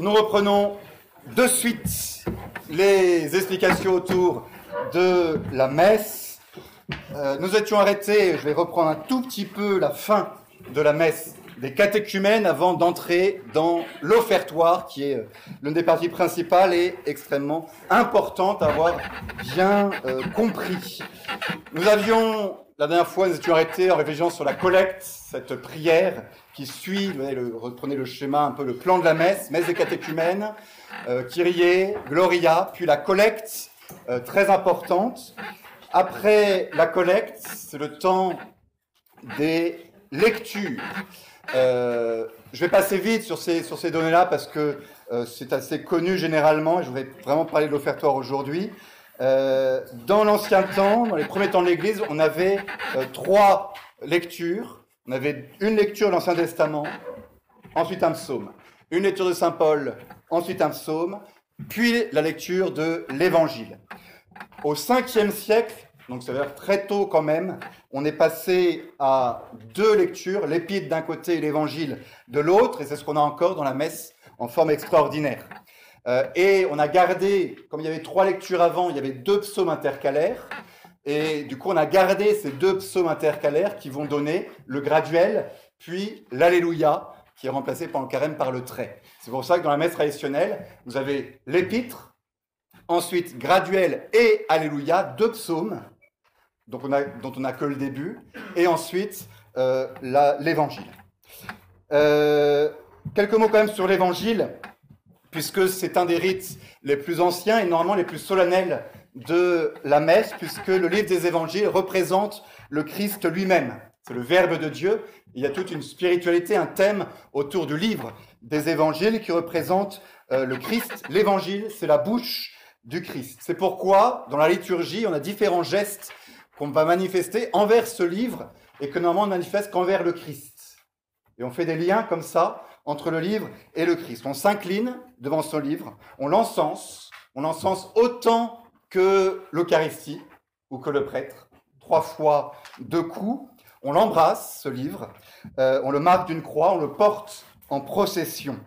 Nous reprenons de suite les explications autour de la messe. Euh, nous étions arrêtés, je vais reprendre un tout petit peu la fin de la messe des catéchumènes avant d'entrer dans l'offertoire, qui est euh, l'une des parties principales et extrêmement importante à avoir bien euh, compris. Nous avions, la dernière fois, nous étions arrêtés en réfléchissant sur la collecte, cette prière qui suit, le, reprenez le schéma, un peu le plan de la messe, messe des catéchumènes, euh, Kyrie, Gloria, puis la collecte, euh, très importante. Après la collecte, c'est le temps des lectures. Euh, je vais passer vite sur ces, sur ces données-là parce que euh, c'est assez connu généralement et je voudrais vraiment parler de l'offertoire aujourd'hui. Euh, dans l'ancien temps, dans les premiers temps de l'Église, on avait euh, trois lectures on avait une lecture de l'Ancien Testament, ensuite un psaume. Une lecture de Saint Paul, ensuite un psaume, puis la lecture de l'Évangile. Au 5e siècle, donc ça veut dire très tôt quand même, on est passé à deux lectures, l'Épître d'un côté et l'Évangile de l'autre, et c'est ce qu'on a encore dans la messe en forme extraordinaire. Euh, et on a gardé, comme il y avait trois lectures avant, il y avait deux psaumes intercalaires, et du coup, on a gardé ces deux psaumes intercalaires qui vont donner le graduel, puis l'Alléluia, qui est remplacé par le carême par le trait. C'est pour ça que dans la messe traditionnelle, vous avez l'épître, ensuite graduel et Alléluia, deux psaumes, donc on a, dont on n'a que le début, et ensuite euh, l'évangile. Euh, quelques mots quand même sur l'évangile, puisque c'est un des rites les plus anciens et normalement les plus solennels de la messe, puisque le livre des évangiles représente le Christ lui-même. C'est le Verbe de Dieu. Il y a toute une spiritualité, un thème autour du livre des évangiles qui représente euh, le Christ. L'évangile, c'est la bouche du Christ. C'est pourquoi, dans la liturgie, on a différents gestes qu'on va manifester envers ce livre et que normalement on manifeste qu'envers le Christ. Et on fait des liens comme ça entre le livre et le Christ. On s'incline devant son livre, on l'encense, on l'encense autant que l'Eucharistie ou que le prêtre, trois fois deux coups. On l'embrasse, ce livre, euh, on le marque d'une croix, on le porte en procession.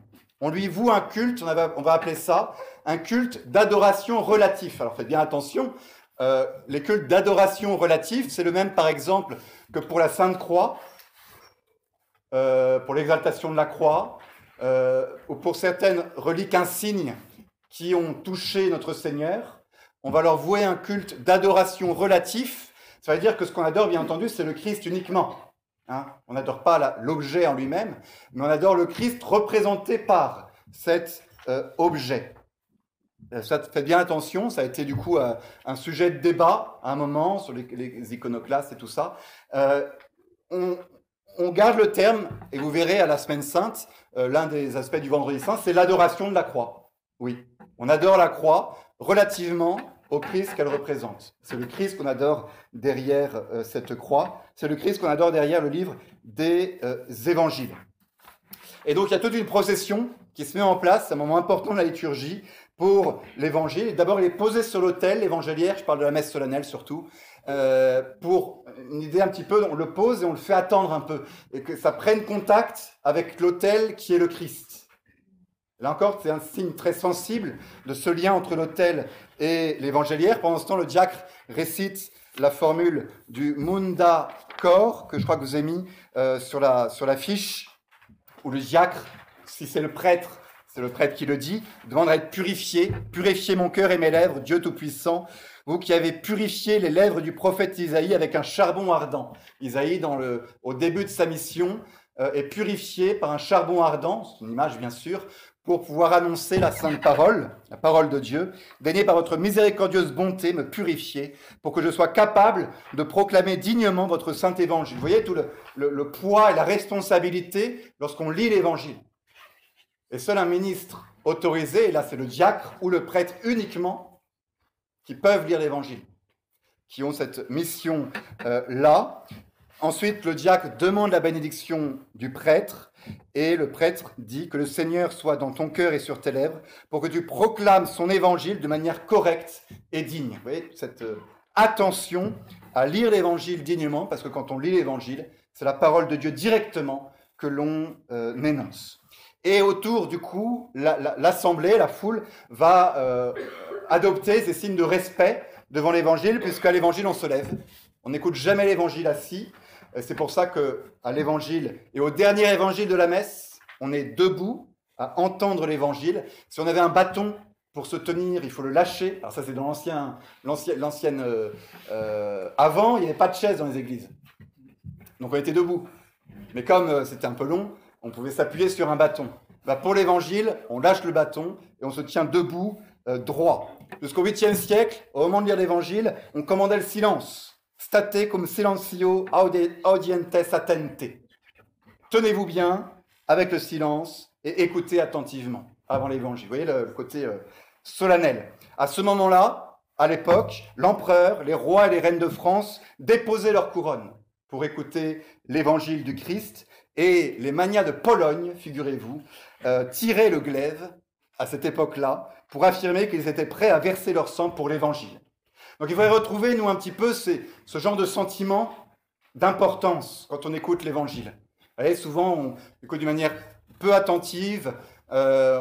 On lui voue un culte, on, on va appeler ça un culte d'adoration relatif. Alors faites bien attention, euh, les cultes d'adoration relatif, c'est le même par exemple que pour la Sainte Croix, euh, pour l'exaltation de la croix, ou pour certaines reliques insignes qui ont touché notre Seigneur on va leur vouer un culte d'adoration relatif. Ça veut dire que ce qu'on adore, bien entendu, c'est le Christ uniquement. Hein. on n'adore pas l'objet en lui-même, mais on adore le Christ représenté par cet euh, objet. Euh, ça fait bien attention, ça a été du coup euh, un sujet de débat à un moment sur les, iconoclastes et tout ça. On, on, garde le terme, et vous verrez à la semaine sainte, l'un des aspects du vendredi saint, c'est l'adoration de la croix. Oui, on adore la croix relativement au Christ qu'elle représente. C'est le Christ qu'on adore derrière euh, cette croix. C'est le Christ qu'on adore derrière le livre des euh, évangiles. Et donc il y a toute une procession qui se met en place, c'est un moment important de la liturgie pour l'évangile. D'abord, il est posé sur l'autel l'évangéliaire, je parle de la messe solennelle surtout, euh, pour une idée un petit peu, on le pose et on le fait attendre un peu, et que ça prenne contact avec l'autel qui est le Christ. Là encore, c'est un signe très sensible de ce lien entre l'autel et l'évangéliaire. Pendant ce temps, le diacre récite la formule du Munda Cor, que je crois que vous avez mis euh, sur, la, sur la fiche, où le diacre, si c'est le prêtre, c'est le prêtre qui le dit, demande à être purifié. Purifiez mon cœur et mes lèvres, Dieu Tout-Puissant. Vous qui avez purifié les lèvres du prophète Isaïe avec un charbon ardent. Isaïe, au début de sa mission, euh, est purifié par un charbon ardent, c'est une image bien sûr, pour pouvoir annoncer la sainte parole, la parole de Dieu. Daignez par votre miséricordieuse bonté me purifier pour que je sois capable de proclamer dignement votre saint évangile. Vous voyez tout le, poids et la responsabilité lorsqu'on lit l'évangile. Et seul un ministre autorisé, et là c'est le diacre ou le prêtre uniquement, qui peuvent lire l'évangile, qui ont cette mission-là. Euh, Ensuite, le diacre demande la bénédiction du prêtre et le prêtre dit que le Seigneur soit dans ton cœur et sur tes lèvres pour que tu proclames son évangile de manière correcte et digne. Vous voyez, cette euh, attention à lire l'évangile dignement, parce que quand on lit l'évangile, c'est la parole de Dieu directement que l'on euh, énonce. Et autour, du coup, l'assemblée, la, foule, va euh, adopter ces signes de respect devant l'évangile, puisqu'à l'évangile, on se lève. On n'écoute jamais l'évangile assis. C'est pour ça qu'à l'évangile et au dernier évangile de la messe, on est debout à entendre l'évangile. Si on avait un bâton pour se tenir, il faut le lâcher. Alors ça, c'est dans l'ancien, l'ancienne, euh, euh, avant, il n'y avait pas de chaise dans les églises. Donc on était debout. Mais comme euh, c'était un peu long, on pouvait s'appuyer sur un bâton. Bah, pour l'évangile, on lâche le bâton et on se tient debout, droit. Jusqu'au 8e siècle, au moment de lire l'évangile, on commandait le silence. State cum silencio audientes attente. Tenez-vous bien avec le silence et écoutez attentivement avant l'évangile. Vous voyez le, côté euh, solennel. À ce moment-là, à l'époque, l'empereur, les rois et les reines de France déposaient leur couronne pour écouter l'évangile du Christ. Et les manias de Pologne, figurez-vous, euh, tiraient le glaive à cette époque-là pour affirmer qu'ils étaient prêts à verser leur sang pour l'évangile. Donc il faudrait retrouver, nous, un petit peu ce genre de sentiment d'importance quand on écoute l'évangile. Souvent, on écoute d'une manière peu attentive, euh,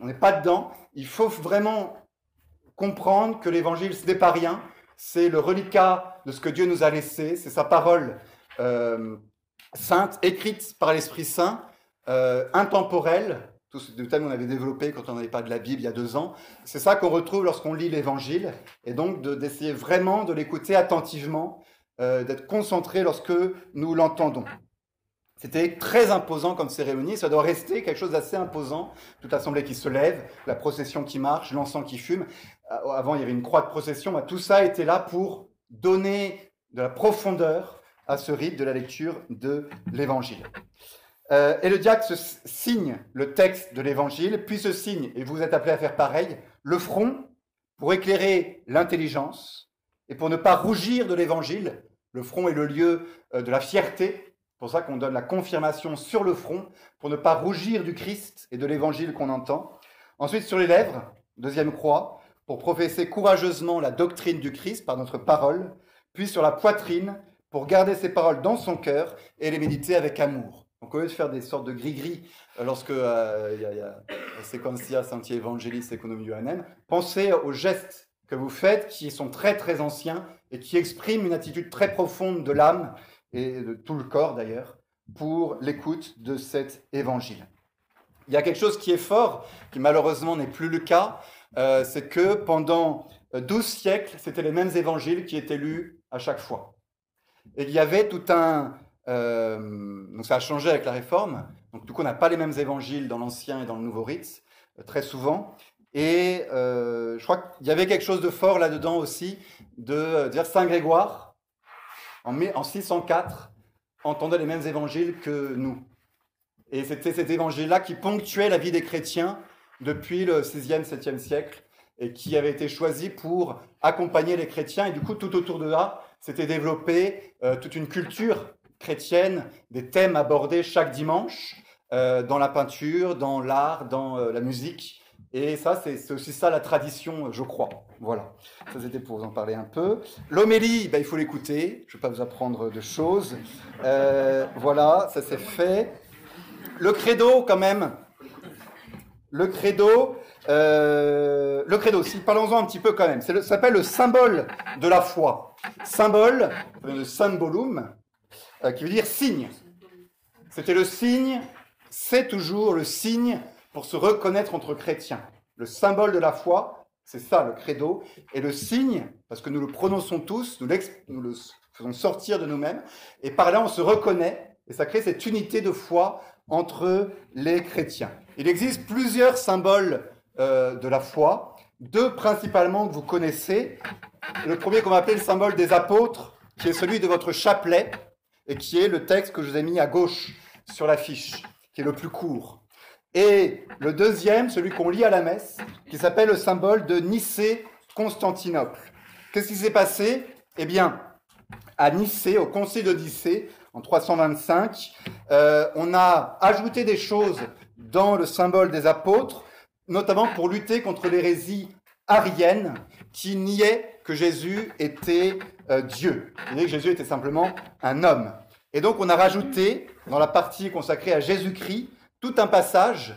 on n'est pas dedans. Il faut vraiment comprendre que l'évangile, ce n'est pas rien. C'est le reliquat de ce que Dieu nous a laissé. C'est sa parole euh, sainte, écrite par l'Esprit Saint, euh, intemporelle. Tout ce thème qu'on avait développé quand on n'avait pas de la Bible il y a deux ans. C'est ça qu'on retrouve lorsqu'on lit l'évangile. Et donc d'essayer vraiment de l'écouter attentivement, d'être concentré lorsque nous l'entendons. C'était très imposant comme cérémonie, ça doit rester quelque chose d'assez imposant. Toute l'assemblée qui se lève, la procession qui marche, l'encens qui fume. Euh, avant, il y avait une croix de procession. Bah, tout ça était là pour donner de la profondeur à ce rite de la lecture de l'Évangile. Euh, et le diacre signe le texte de l'Évangile, puis se signe, et vous êtes appelé à faire pareil, le front pour éclairer l'intelligence et pour ne pas rougir de l'Évangile. Le front est le lieu euh, de la fierté, pour ça qu'on donne la confirmation sur le front, pour ne pas rougir du Christ et de l'évangile qu'on entend. Ensuite, sur les lèvres, deuxième croix, pour professer courageusement la doctrine du Christ par notre parole. Puis sur la poitrine, pour garder ces paroles dans son cœur et les méditer avec amour. Donc au lieu de faire des sortes de gris-gris euh, lorsque euh, y, a, y a Sequencia Santi Evangelis pensez aux gestes que vous faites qui sont très très anciens et qui expriment une attitude très profonde de l'âme et de tout le corps d'ailleurs, pour l'écoute de cet évangile. Il y a quelque chose qui est fort, qui malheureusement n'est plus le cas, euh, c'est que pendant 12 siècles, c'était les mêmes évangiles qui étaient lus à chaque fois. Il y avait tout un... Euh, donc ça a changé avec la réforme, donc du coup on n'a pas les mêmes évangiles dans l'Ancien et dans le Nouveau Rite, euh, très souvent. Et je crois qu'il y avait quelque chose de fort là-dedans aussi, de dire Saint Grégoire, en 604, entendait les mêmes évangiles que nous. Et c'était cet évangile-là qui ponctuait la vie des chrétiens depuis le 6e, 7e siècle et qui avait été choisi pour accompagner les chrétiens. Et du coup, tout autour de là, s'était développé euh, toute une culture chrétienne, des thèmes abordés chaque dimanche euh, dans la peinture, dans l'art, dans euh, la musique. Et ça, c'est aussi ça la tradition, je crois. Voilà. Ça, c'était pour vous en parler un peu. L'homélie, ben, il faut l'écouter. Je ne vais pas vous apprendre de choses. Voilà, ça c'est fait. Le credo, quand même. Le credo, le credo, si, parlons-en un petit peu quand même. Ça s'appelle le symbole de la foi. Symbole, de symbolum, euh, qui veut dire signe. C'était le signe, c'est toujours le signe pour se reconnaître entre chrétiens. Le symbole de la foi, c'est ça le credo, et le signe, parce que nous le prononçons tous, nous, nous le faisons sortir de nous-mêmes, et par là on se reconnaît, et ça crée cette unité de foi entre les chrétiens. Il existe plusieurs symboles euh, de la foi, deux principalement que vous connaissez. Le premier qu'on va appeler le symbole des apôtres, qui est celui de votre chapelet, et qui est le texte que je vous ai mis à gauche sur l'affiche, qui est le plus court. Et le deuxième, celui qu'on lit à la messe, qui s'appelle le symbole de Nicée-Constantinople. Qu'est-ce qui s'est passé? Eh bien, à Nicée, au concile de Nicée, en 325, euh, on a ajouté des choses dans le symbole des apôtres, notamment pour lutter contre l'hérésie arienne qui niait que Jésus était euh, Dieu, qui niait que Jésus était simplement un homme. Et donc on a rajouté, dans la partie consacrée à Jésus-Christ, tout un passage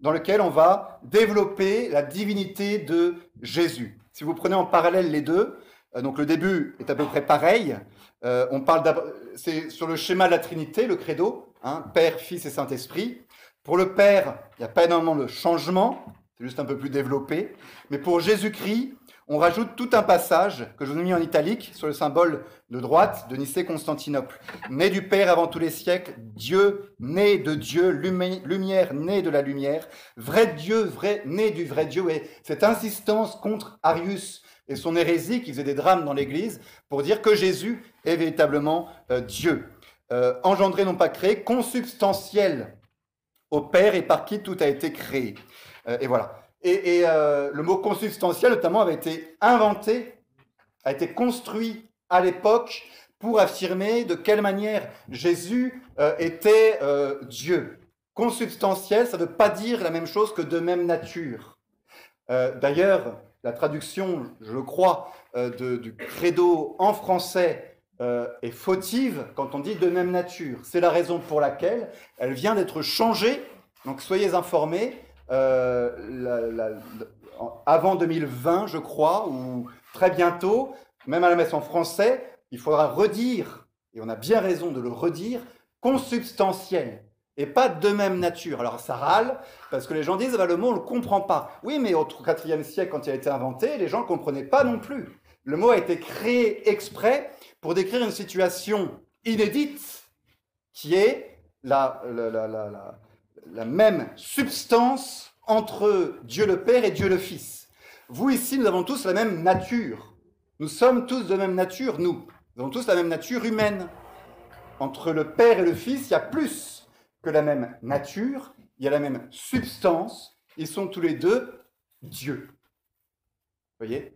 dans lequel on va développer la divinité de Jésus. Si vous prenez en parallèle les deux, euh, donc le début est à peu près pareil. Euh, on parle c'est sur le schéma de la Trinité, le credo, hein, Père, Fils et Saint-Esprit. Pour le Père, il n'y a pas énormément de changement, c'est juste un peu plus développé. Mais pour Jésus-Christ, on rajoute tout un passage que je vous ai mis en italique sur le symbole de droite de Nicée-Constantinople. Né du Père avant tous les siècles, Dieu, né de Dieu, lumière, né de la lumière, vrai Dieu, vrai, né du vrai Dieu. Et cette insistance contre Arius et son hérésie qui faisait des drames dans l'Église pour dire que Jésus est véritablement euh, Dieu. Euh, engendré, non pas créé, consubstantiel au Père et par qui tout a été créé. Euh, et voilà. Et, euh, le mot consubstantiel, notamment, avait été inventé, a été construit à l'époque pour affirmer de quelle manière Jésus euh, était Dieu. Consubstantiel, ça ne veut pas dire la même chose que de même nature. D'ailleurs, la traduction, je crois, du credo en français est fautive quand on dit de même nature. C'est la raison pour laquelle elle vient d'être changée. Donc soyez informés, euh, avant 2020, je crois, ou très bientôt, même à la messe en français, il faudra redire, et on a bien raison de le redire, consubstantiel et pas de même nature. Alors ça râle, parce que les gens disent, bah, le mot, on ne le comprend pas. Oui, mais au IVe siècle, quand il a été inventé, les gens ne comprenaient pas non plus. Le mot a été créé exprès pour décrire une situation inédite qui est la, la, la, la même substance entre Dieu le Père et Dieu le Fils. Vous ici, nous avons tous la même nature. Nous sommes tous de même nature, nous. Nous avons tous la même nature humaine. Entre le Père et le Fils, il y a plus que la même nature, il y a la même substance. Ils sont tous les deux Dieu. Vous voyez?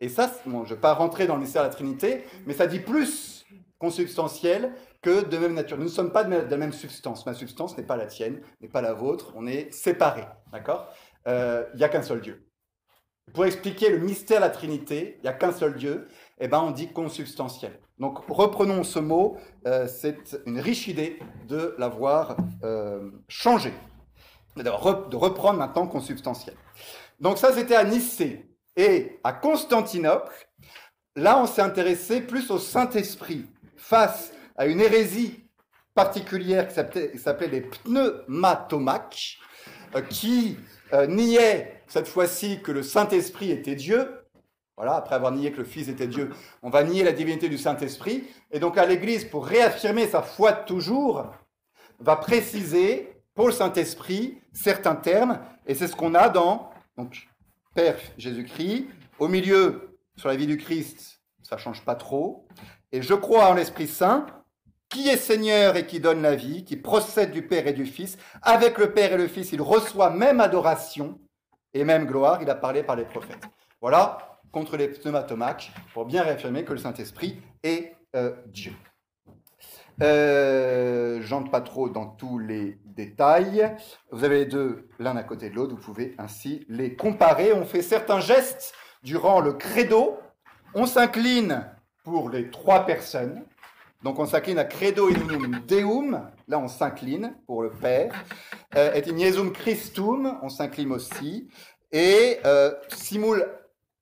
Et ça, je ne vais pas rentrer dans le mystère de la Trinité, mais ça dit plus consubstantiel que de même nature. Nous ne sommes pas de la même substance. Ma substance n'est pas la tienne, n'est pas la vôtre. On est séparés. D'accord? Euh, Il n'y a qu'un seul Dieu. Pour expliquer le mystère de la Trinité, il n'y a qu'un seul Dieu, eh ben on dit consubstantiel. Donc reprenons ce mot, euh, c'est une riche idée de l'avoir euh, changé, de reprendre maintenant consubstantiel. Donc ça c'était à Nicée et à Constantinople. Là on s'est intéressé plus au Saint-Esprit face à une hérésie particulière qui s'appelait les pneumatomaques, euh, qui euh, niait cette fois-ci que le Saint-Esprit était Dieu. Voilà, après avoir nié que le Fils était Dieu, on va nier la divinité du Saint-Esprit. Et donc à l'Église, pour réaffirmer sa foi de toujours, va préciser pour le Saint-Esprit certains termes. Et c'est ce qu'on a dans Père Jésus-Christ. Au milieu, sur la vie du Christ, ça change pas trop. Et je crois en l'Esprit Saint, qui est Seigneur et qui donne la vie, qui procède du Père et du Fils. Avec le Père et le Fils, il reçoit même adoration et même gloire. Il a parlé par les prophètes. Voilà, contre les pneumatomaques, pour bien réaffirmer que le Saint-Esprit est euh, Dieu. Euh, J'entre pas trop dans tous les détails. Vous avez les deux l'un à côté de l'autre. Vous pouvez ainsi les comparer. On fait certains gestes durant le credo. On s'incline pour les trois personnes. Donc on s'incline à credo in deum, là on s'incline pour le Père. Euh, et in Jesum Christum, on s'incline aussi. Et euh, simul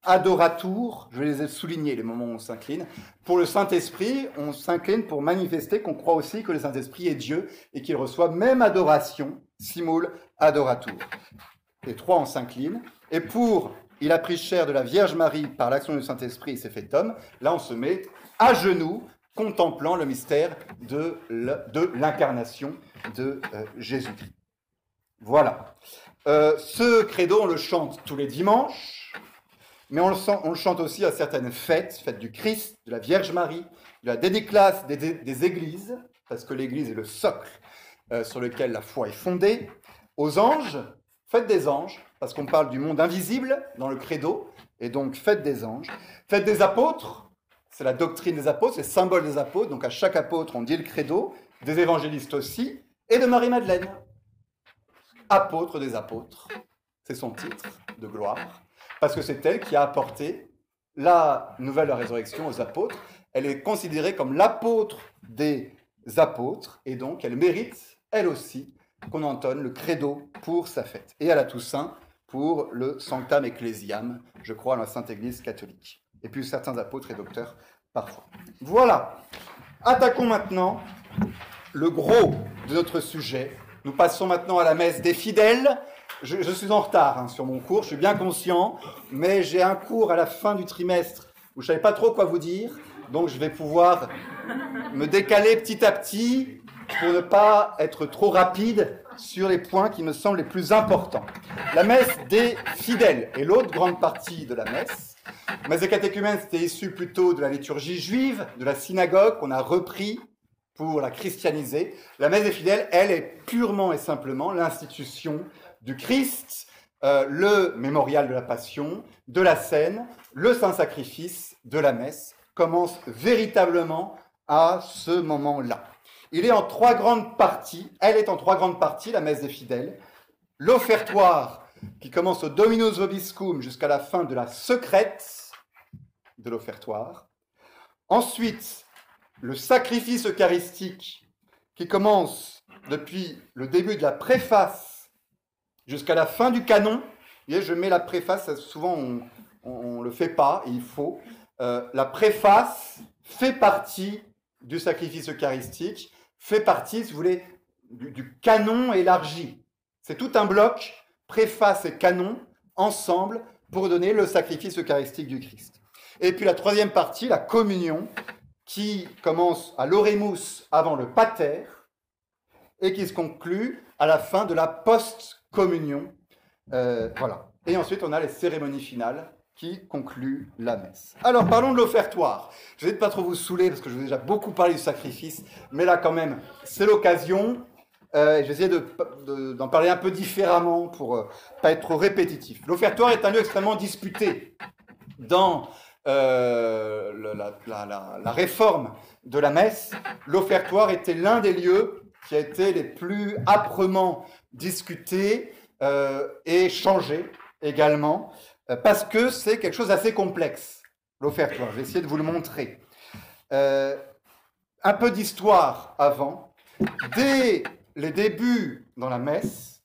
adoratur, je les souligner les moments où on s'incline. Pour le Saint-Esprit, on s'incline pour manifester qu'on croit aussi que le Saint-Esprit est Dieu et qu'il reçoit même adoration, simul adoratur. Les trois, on s'incline. Et pour il a pris chair de la Vierge Marie par l'action du Saint-Esprit et s'est fait homme, là on se met à genoux contemplant le mystère de l'incarnation de euh, Jésus-Christ. Voilà. Euh, ce credo, on le chante tous les dimanches, mais on le, chante aussi à certaines fêtes, fête du Christ, de la Vierge Marie, de la dédiclace des, églises, parce que l'église est le socle euh, sur lequel la foi est fondée, aux anges, fête des anges, parce qu'on parle du monde invisible dans le credo, et donc fête des anges, fête des apôtres, c'est la doctrine des apôtres, c'est le symbole des apôtres. Donc à chaque apôtre, on dit le credo, des évangélistes aussi, et de Marie-Madeleine. Apôtre des apôtres, c'est son titre de gloire, parce que c'est elle qui a apporté la nouvelle résurrection aux apôtres. Elle est considérée comme l'apôtre des apôtres, et donc elle mérite, elle aussi, qu'on entonne le credo pour sa fête. Et à la Toussaint pour le Sanctam Ecclesiam, je crois, à la Sainte Église catholique. Et puis certains apôtres et docteurs parfois. Voilà. Attaquons maintenant le gros de notre sujet. Nous passons maintenant à la messe des fidèles. Je, suis en retard hein, sur mon cours, je suis bien conscient, mais j'ai un cours à la fin du trimestre où je ne savais pas trop quoi vous dire, donc je vais pouvoir me décaler petit à petit pour ne pas être trop rapide sur les points qui me semblent les plus importants. La messe des fidèles est l'autre grande partie de la messe. La messe des catéchumènes, c'était issu plutôt de la liturgie juive, de la synagogue qu'on a repris pour la christianiser. La messe des fidèles, elle, est purement et simplement l'institution du Christ, euh, le mémorial de la Passion, de la scène, le saint sacrifice de la messe commence véritablement à ce moment-là. Il est en trois grandes parties, elle est en trois grandes parties, la messe des fidèles. L'offertoire, qui commence au Dominus Vobiscum jusqu'à la fin de la secrète de l'offertoire. Ensuite, le sacrifice eucharistique, qui commence depuis le début de la préface jusqu'à la fin du canon. Je mets la préface, souvent on ne le fait pas, il faut. Euh, la préface fait partie du sacrifice eucharistique, fait partie, si vous voulez, du, canon élargi. C'est tout un bloc, préface et canon, ensemble, pour donner le sacrifice eucharistique du Christ. Et puis la troisième partie, la communion, qui commence à l'oremus avant le pater, et qui se conclut à la fin de la post-communion. Euh, voilà. Et ensuite, on a les cérémonies finales qui conclut la messe. Alors parlons de l'offertoire. Je vais pas trop vous saouler parce que je vous ai déjà beaucoup parlé du sacrifice, mais là quand même, c'est l'occasion. Euh, je vais essayer d'en parler un peu différemment pour euh, pas être trop répétitif. L'offertoire est un lieu extrêmement disputé dans euh, la, réforme de la messe. L'offertoire était l'un des lieux qui a été les plus âprement discutés et changés également. Euh, parce que c'est quelque chose d'assez complexe, l'offertoire. Je vais essayer de vous le montrer. Euh, un peu d'histoire avant. Dès les débuts dans la messe,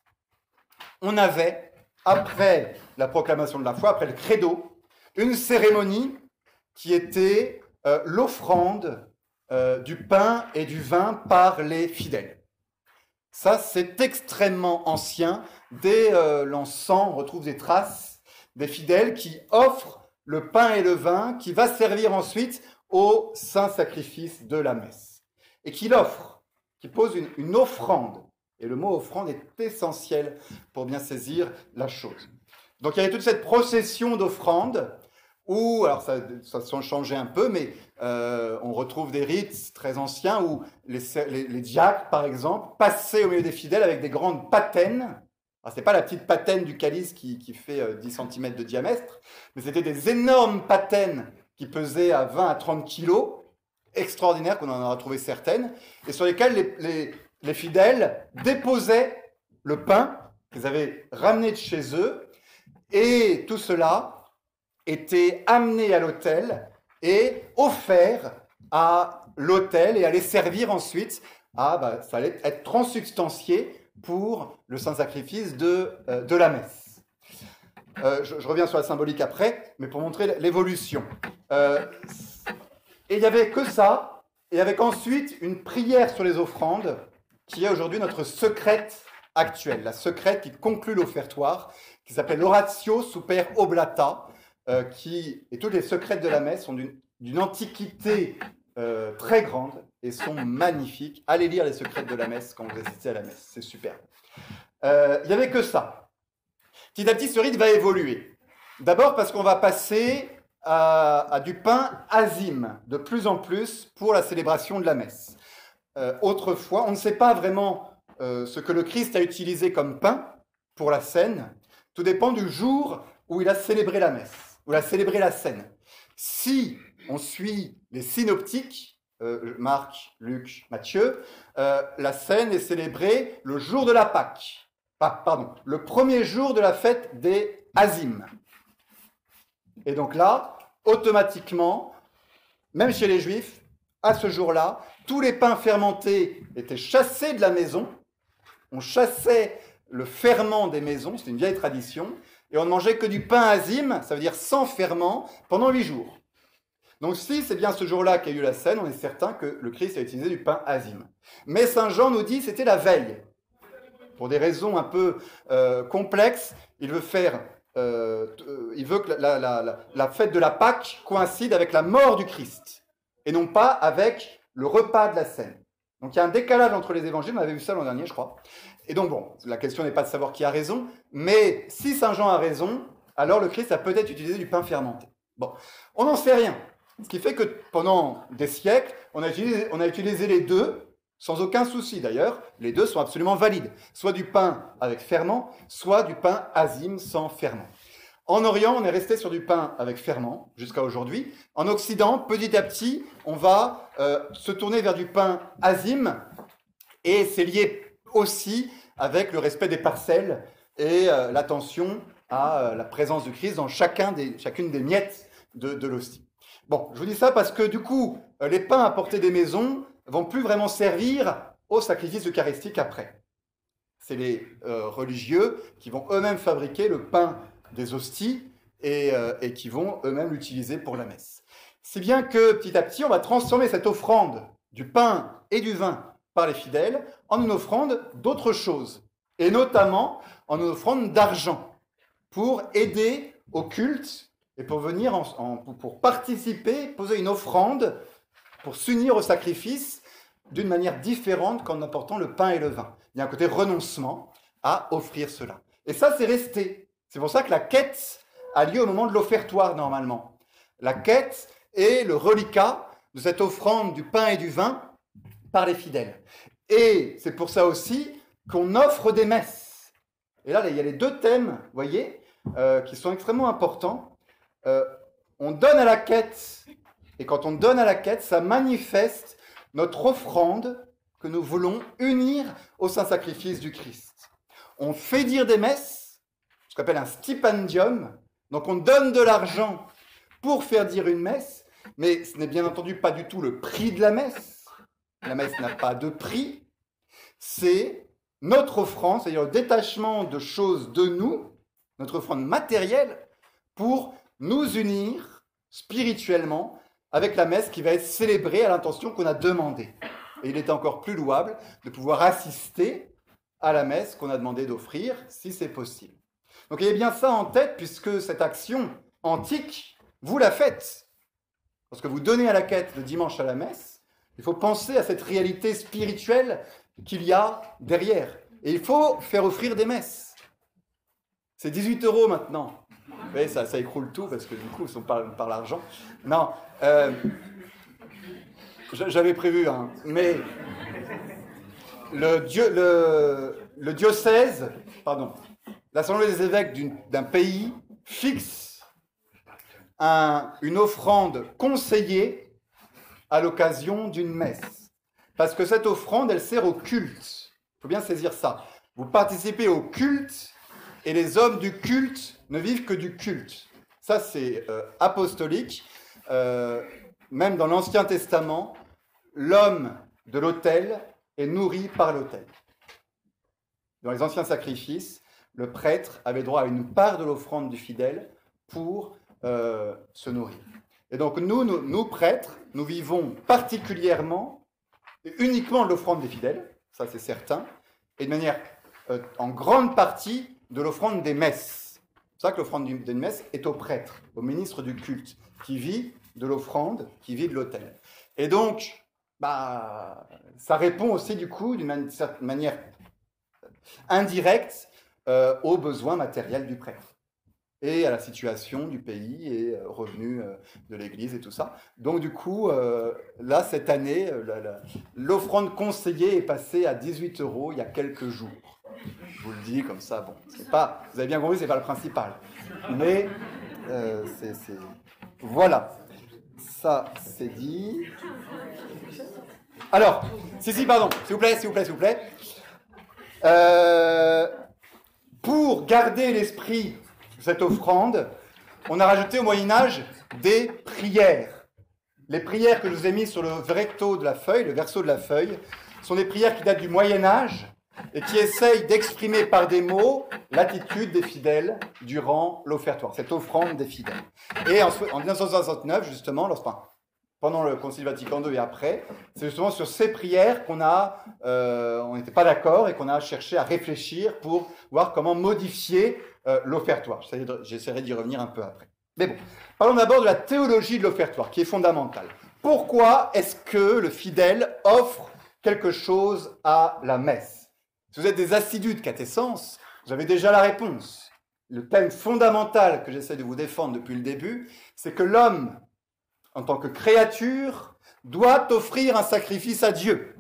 on avait, après la proclamation de la foi, après le credo, une cérémonie qui était euh, l'offrande du pain et du vin par les fidèles. Ça, c'est extrêmement ancien. Dès l'encens, on retrouve des traces des fidèles qui offrent le pain et le vin qui va servir ensuite au saint sacrifice de la messe. Et qui l'offre, qui pose une, offrande. Et le mot offrande est essentiel pour bien saisir la chose. Donc il y avait toute cette procession d'offrandes où, alors ça, ça a changé un peu, mais euh, on retrouve des rites très anciens où les, les diacres, par exemple, passaient au milieu des fidèles avec des grandes patènes. Ce n'est pas la petite patène du calice qui, fait 10 euh, cm de diamètre, mais c'était des énormes patènes qui pesaient à 20 à 30 kilos, extraordinaires, qu'on en a retrouvé certaines, et sur lesquelles les, fidèles déposaient le pain qu'ils avaient ramené de chez eux, et tout cela était amené à l'hôtel et offert à l'hôtel et allait servir ensuite à, bah, ça allait être transubstantié pour le saint sacrifice de, euh, de la messe. Euh, je, reviens sur la symbolique après, mais pour montrer l'évolution. Euh, et il n'y avait que ça, et avec ensuite une prière sur les offrandes, qui est aujourd'hui notre secrète actuelle, la secrète qui conclut l'offertoire, qui s'appelle l'oratio super oblata, qui, et toutes les secrètes de la messe sont d'une antiquité euh, très grandes et sont magnifiques. Allez lire les secrets de la messe quand vous assistez à la messe, c'est super. Euh, il n'y avait que ça. Petit à petit, ce rite va évoluer. D'abord parce qu'on va passer à, du pain azime de plus en plus pour la célébration de la messe. Euh, autrefois, on ne sait pas vraiment ce que le Christ a utilisé comme pain pour la scène. Tout dépend du jour où il a célébré la messe, où il a célébré la scène. Si on suit les synoptiques, euh, Marc, Luc, Matthieu, euh, la scène est célébrée le jour de la Pâque. pardon, le premier jour de la fête des Azim. Et donc là, automatiquement, même chez les Juifs, à ce jour-là, tous les pains fermentés étaient chassés de la maison on chassait le ferment des maisons, c'était une vieille tradition, et on ne mangeait que du pain azime, ça veut dire sans ferment, pendant huit jours. Donc si c'est bien ce jour-là qu'a eu la scène, on est certain que le Christ a utilisé du pain azime. Mais Saint Jean nous dit c'était la veille. Pour des raisons un peu euh, complexes, il veut faire, euh, euh, il veut que la, fête de la Pâque coïncide avec la mort du Christ, et non pas avec le repas de la scène. Donc il y a un décalage entre les évangiles, on avait vu ça l'an dernier, je crois. Et donc bon, la question n'est pas de savoir qui a raison, mais si Saint Jean a raison, alors le Christ a peut-être utilisé du pain fermenté. Bon, on n'en sait rien. Ce qui fait que pendant des siècles, on a utilisé, les deux, sans aucun souci d'ailleurs. Les deux sont absolument valides. Soit du pain avec ferment, soit du pain azime sans ferment. En Orient, on est resté sur du pain avec ferment jusqu'à aujourd'hui. En Occident, petit à petit, on va euh, se tourner vers du pain azime. Et c'est lié aussi avec le respect des parcelles et euh, l'attention à euh, la présence du Christ dans chacun des, chacune des miettes de, l'hostie. Bon, je vous dis ça parce que du coup, euh, les pains apportés des maisons vont plus vraiment servir au sacrifice eucharistique après. C'est les religieux qui vont eux-mêmes fabriquer le pain des hosties euh, et, qui vont eux-mêmes l'utiliser pour la messe. Si bien que petit à petit, on va transformer cette offrande du pain et du vin par les fidèles en une offrande d'autre chose, et notamment en une offrande d'argent, pour aider au culte et pour venir pour participer, poser une offrande, pour s'unir au sacrifice d'une manière différente qu'en apportant le pain et le vin. Il y a un côté renoncement à offrir cela. Et ça, c'est resté. C'est pour ça que la quête a lieu au moment de l'offertoire normalement. La quête est le reliquat de cette offrande du pain et du vin par les fidèles. Et c'est pour ça aussi qu'on offre des messes. Et là, il y a les deux thèmes, vous voyez, euh, qui sont extrêmement importants. Euh, on donne à la quête, et quand on donne à la quête, ça manifeste notre offrande que nous voulons unir au saint sacrifice du Christ. On fait dire des messes, ce qu'on appelle un stipendium, donc on donne de l'argent pour faire dire une messe, mais ce n'est bien entendu pas du tout le prix de la messe. La messe n'a pas de prix. C'est notre offrande, c'est-à-dire le détachement de choses de nous, notre offrande matérielle, pour nous unir spirituellement avec la messe qui va être célébrée à l'intention qu'on a demandée. Et il est encore plus louable de pouvoir assister à la messe qu'on a demandé d'offrir, si c'est possible. Donc ayez bien ça en tête, puisque cette action antique, vous la faites. Lorsque vous donnez à la quête le dimanche à la messe, il faut penser à cette réalité spirituelle qu'il y a derrière. Et il faut faire offrir des messes. C'est 18 euros maintenant. Oui, ça, ça écroule tout parce que du coup, on parle par l'argent. Non, euh, j'avais prévu, hein, mais le, diocèse, pardon, l'Assemblée des évêques d'un pays fixe un, une offrande conseillée à l'occasion d'une messe. Parce que cette offrande, elle sert au culte. Il faut bien saisir ça. Vous participez au culte et les hommes du culte ne vivent que du culte. Ça, c'est euh, apostolique. Euh, même dans l'Ancien Testament, l'homme de l'autel est nourri par l'autel. Dans les anciens sacrifices, le prêtre avait droit à une part de l'offrande du fidèle pour euh, se nourrir. Et donc nous, nous, prêtres, nous vivons particulièrement et uniquement l'offrande des fidèles, ça c'est certain, et de manière en grande partie de l'offrande des messes. C'est ça que l'offrande des messes est au prêtre, au ministre du culte, qui vit de l'offrande, qui vit de l'autel. Et donc, bah, ça répond aussi du coup d'une certaine manière indirecte euh, aux besoins matériels du prêtre et à la situation du pays et euh, revenus euh, de l'Église et tout ça. Donc du coup, là, cette année, l'offrande conseillée est passée à 18 euros il y a quelques jours. Je vous le dis comme ça, bon, c'est pas, vous avez bien compris, c'est pas le principal. Mais euh, voilà, ça c'est dit. Alors, si, si, pardon, s'il vous plaît, s'il vous plaît, s'il vous plaît. Euh, pour garder l'esprit cette offrande, on a rajouté au Moyen Âge des prières. Les prières que je vous ai mises sur le recto de la feuille, le verso de la feuille, sont des prières qui datent du Moyen Âge et qui essaye d'exprimer par des mots l'attitude des fidèles durant l'offertoire, cette offrande des fidèles. Et en, 1969, justement, pendant le Concile Vatican II et après, c'est justement sur ces prières qu'on euh, n'était pas d'accord et qu'on a cherché à réfléchir pour voir comment modifier euh, l'offertoire. J'essaierai d'y revenir un peu après. Mais bon, parlons d'abord de la théologie de l'offertoire, qui est fondamentale. Pourquoi est-ce que le fidèle offre quelque chose à la messe? Si vous êtes des assidus de catessence, vous avez déjà la réponse. Le thème fondamental que j'essaie de vous défendre depuis le début, c'est que l'homme, en tant que créature, doit offrir un sacrifice à Dieu.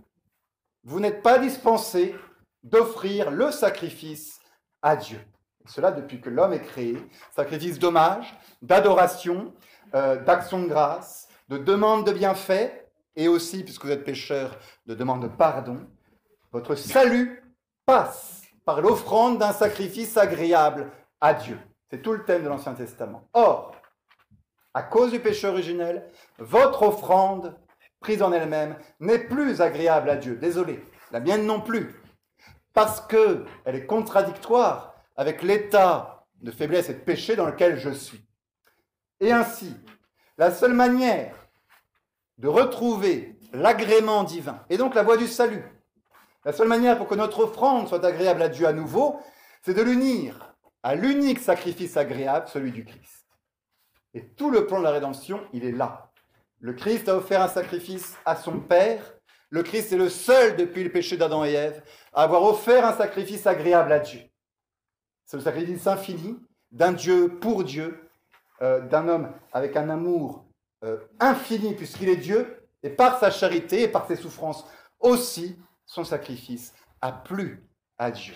Vous n'êtes pas dispensé d'offrir le sacrifice à Dieu. cela depuis que l'homme est créé, sacrifice d'hommage, d'adoration, euh, d'action de grâce, de demande de bienfait, et aussi, puisque vous êtes pécheur, de demande de pardon. Votre salut passe par l'offrande d'un sacrifice agréable à Dieu. C'est tout le thème de l'Ancien Testament. Or, à cause du péché originel, votre offrande, prise en elle-même, n'est plus agréable à Dieu. Désolé, la mienne non plus. Parce qu'elle est contradictoire avec l'état de faiblesse et de péché dans lequel je suis. Et ainsi, la seule manière de retrouver l'agrément divin et donc la voie du salut, la seule manière pour que notre offrande soit agréable à Dieu à nouveau, c'est de l'unir à l'unique sacrifice agréable, celui du Christ. Et tout le plan de la rédemption, il est là. Le Christ a offert un sacrifice à son Père. Le Christ est le seul depuis le péché d'Adam et Ève à avoir offert un sacrifice agréable à Dieu. C'est le sacrifice infini d'un Dieu pour Dieu, euh, d'un homme avec un amour euh, infini puisqu'il est Dieu, et par sa charité et par ses souffrances aussi, son sacrifice a plu à Dieu.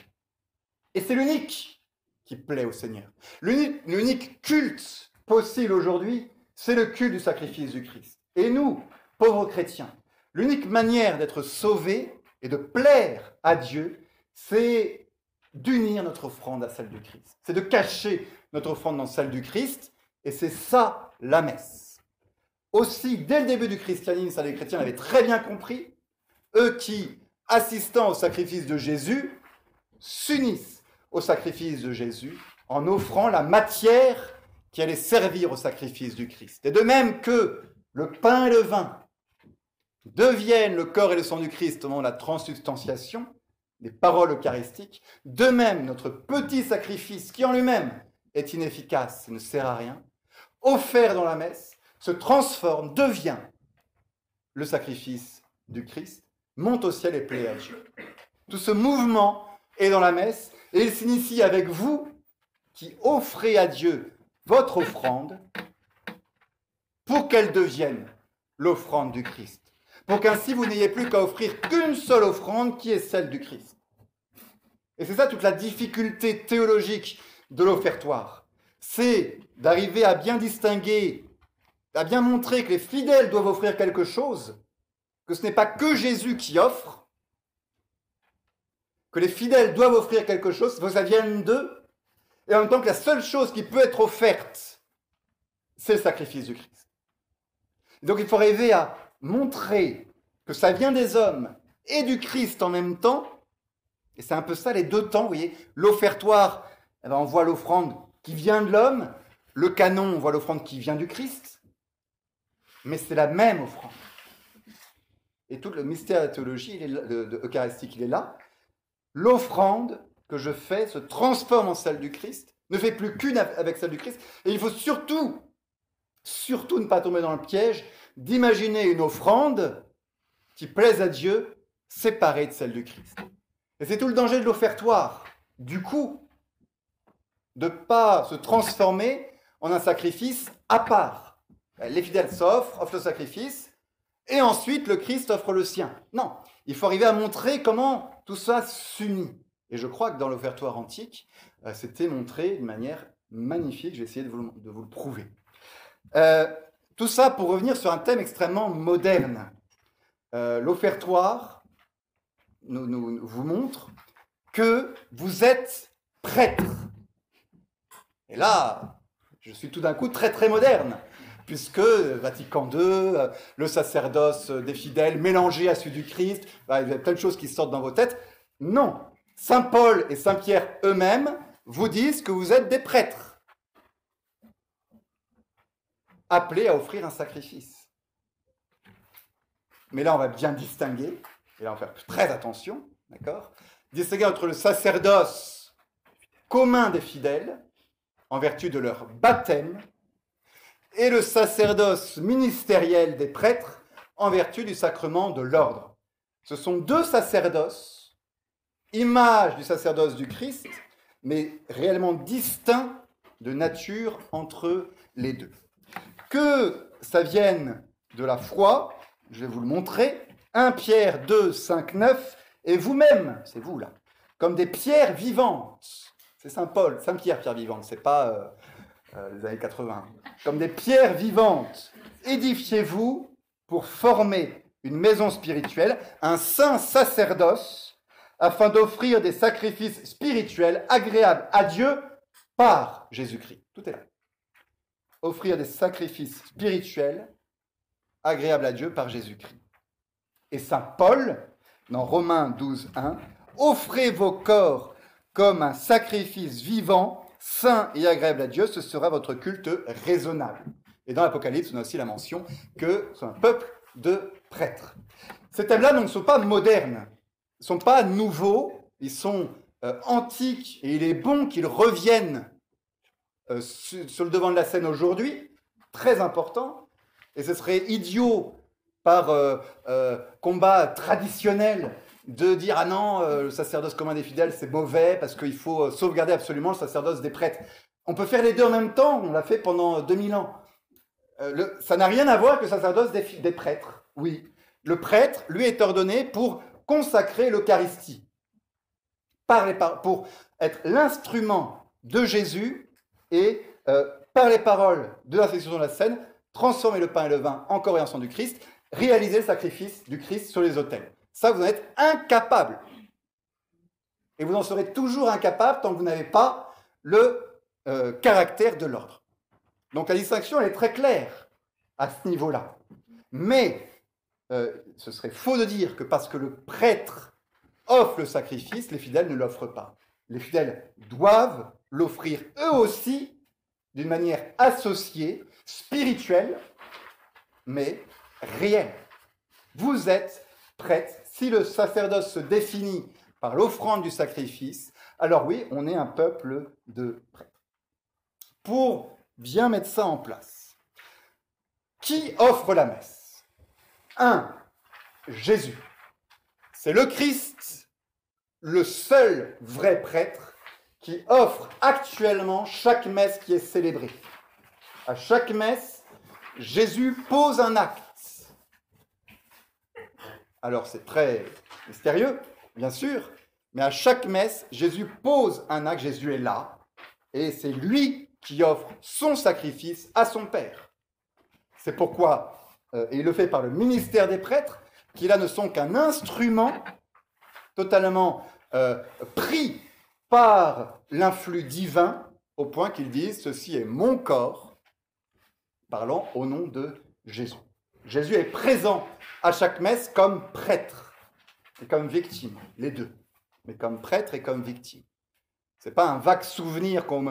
Et c'est l'unique qui plaît au Seigneur. L'unique culte possible aujourd'hui, c'est le culte du sacrifice du Christ. Et nous, pauvres chrétiens, l'unique manière d'être sauvés et de plaire à Dieu, c'est d'unir notre offrande à celle du Christ. C'est de cacher notre offrande dans celle du Christ, et c'est ça la messe aussi, dès le début du christianisme, les chrétiens l'avaient très bien compris, eux qui, assistant au sacrifice de Jésus, s'unissent au sacrifice de Jésus en offrant la matière qui allait servir au sacrifice du Christ. Et de même que le pain et le vin deviennent le corps et le sang du Christ au de la transubstantiation, des paroles eucharistiques, de même notre petit sacrifice qui en lui-même est inefficace et ne sert à rien, offert dans la messe, se transforme, devient le sacrifice du Christ, monte au ciel et plaît à Dieu. Tout ce mouvement est dans la messe et il s'initie avec vous qui offrez à Dieu votre offrande pour qu'elle devienne l'offrande du Christ. Pour qu'ainsi vous n'ayez plus qu'à offrir qu'une seule offrande qui est celle du Christ. Et c'est ça toute la difficulté théologique de l'offertoire. C'est d'arriver à bien distinguer a bien montré que les fidèles doivent offrir quelque chose, que ce n'est pas que Jésus qui offre, que les fidèles doivent offrir quelque chose, que ça vienne d'eux, et en même temps que la seule chose qui peut être offerte, c'est le sacrifice du Christ. Donc il faut arriver à montrer que ça vient des hommes et du Christ en même temps, et c'est un peu ça les deux temps, vous voyez, l'offertoire, eh ben, on voit l'offrande qui vient de l'homme, le canon, on voit l'offrande qui vient du Christ, mais c'est la même offrande. Et tout le mystère de la théologie, est de, Eucharistique, il est là. L'offrande que je fais se transforme en celle du Christ, ne fait plus qu'une avec celle du Christ. Et il faut surtout, surtout ne pas tomber dans le piège d'imaginer une offrande qui plaise à Dieu séparée de celle du Christ. Et c'est tout le danger de l'offertoire. Du coup, de ne pas se transformer en un sacrifice à part. Euh, les fidèles s'offrent, offrent le sacrifice, et ensuite le Christ offre le sien. Non, il faut arriver à montrer comment tout ça s'unit. Et je crois que dans l'offertoire antique, euh, c'était montré de manière magnifique. J'ai essayé de vous, le prouver. Euh, tout ça pour revenir sur un thème extrêmement moderne. l'offertoire nous, vous montre que vous êtes prêtre. Et là, je suis tout d'un coup très très moderne puisque Vatican II, euh, le sacerdoce des fidèles mélangé à celui du Christ, bah, il y a plein de choses qui sortent dans vos têtes. Non, Saint Paul et Saint Pierre eux-mêmes vous disent que vous êtes des prêtres, appelés à offrir un sacrifice. Mais là, on va bien distinguer, et là, on va faire très attention, d'accord? Distinguer entre le sacerdoce commun des fidèles, en vertu de leur baptême, et le sacerdoce ministériel des prêtres, en vertu du sacrement de l'ordre. Ce sont deux sacerdoces, image du sacerdoce du Christ, mais réellement distincts de nature entre les deux. Que ça vienne de la foi, je vais vous le montrer, 1 Pierre 2, 5, 9, et vous-même, c'est vous là, comme des pierres vivantes. C'est Saint Paul, Saint Pierre, pierre vivante, c'est pas euh, euh, les années 80. Comme des pierres vivantes, édifiez-vous pour former une maison spirituelle, un saint sacerdoce, afin d'offrir des sacrifices spirituels agréables à Dieu par Jésus-Christ. Tout est là. Offrir des sacrifices spirituels agréables à Dieu par Jésus-Christ. Et Saint Paul, dans Romains 12, 1, offrez vos corps comme un sacrifice vivant, saint et agréable à Dieu, ce sera votre culte raisonnable. Et dans l'Apocalypse, on a aussi la mention que c'est un peuple de prêtres. Ces thèmes-là ne sont pas modernes, ne sont pas nouveaux, ils sont euh, antiques et il est bon qu'ils reviennent euh, sur, le devant de la scène aujourd'hui, très important, et ce serait idiot par euh, combat traditionnel de dire ah non, le sacerdoce commun des fidèles c'est mauvais parce qu'il faut sauvegarder absolument le sacerdoce des prêtres. On peut faire les deux en même temps, on l'a fait pendant 2000 ans. ça n'a rien à voir avec le sacerdoce des prêtres. Oui, le prêtre, lui, est ordonné pour consacrer l'Eucharistie, pour être l'instrument de Jésus et, euh, par les paroles de la de la scène, transformer le pain et le vin en corps et en sang du Christ, réaliser le sacrifice du Christ sur les autels. Ça, vous en êtes incapable. Et vous en serez toujours incapable tant que vous n'avez pas le euh, caractère de l'ordre. Donc la distinction, elle est très claire à ce niveau-là. Mais euh, ce serait faux de dire que parce que le prêtre offre le sacrifice, les fidèles ne l'offrent pas. Les fidèles doivent l'offrir eux aussi d'une manière associée, spirituelle, mais réelle. Vous êtes prêtre. Si le sacerdoce se définit par l'offrande du sacrifice, alors oui, on est un peuple de prêtres. Pour bien mettre ça en place, qui offre la messe? 1. Jésus. C'est le Christ, le seul vrai prêtre, qui offre actuellement chaque messe qui est célébrée. À chaque messe, Jésus pose un acte. Alors c'est très mystérieux, bien sûr, mais à chaque messe, Jésus pose un acte, Jésus est là, et c'est lui qui offre son sacrifice à son Père. C'est pourquoi et il le fait par le ministère des prêtres, qui là ne sont qu'un instrument totalement euh, pris par l'influx divin, au point qu'ils disent, ceci est mon corps, parlant au nom de Jésus. Jésus est présent à chaque messe comme prêtre et comme victime, les deux, mais comme prêtre et comme victime. Ce n'est pas un vague souvenir qu'on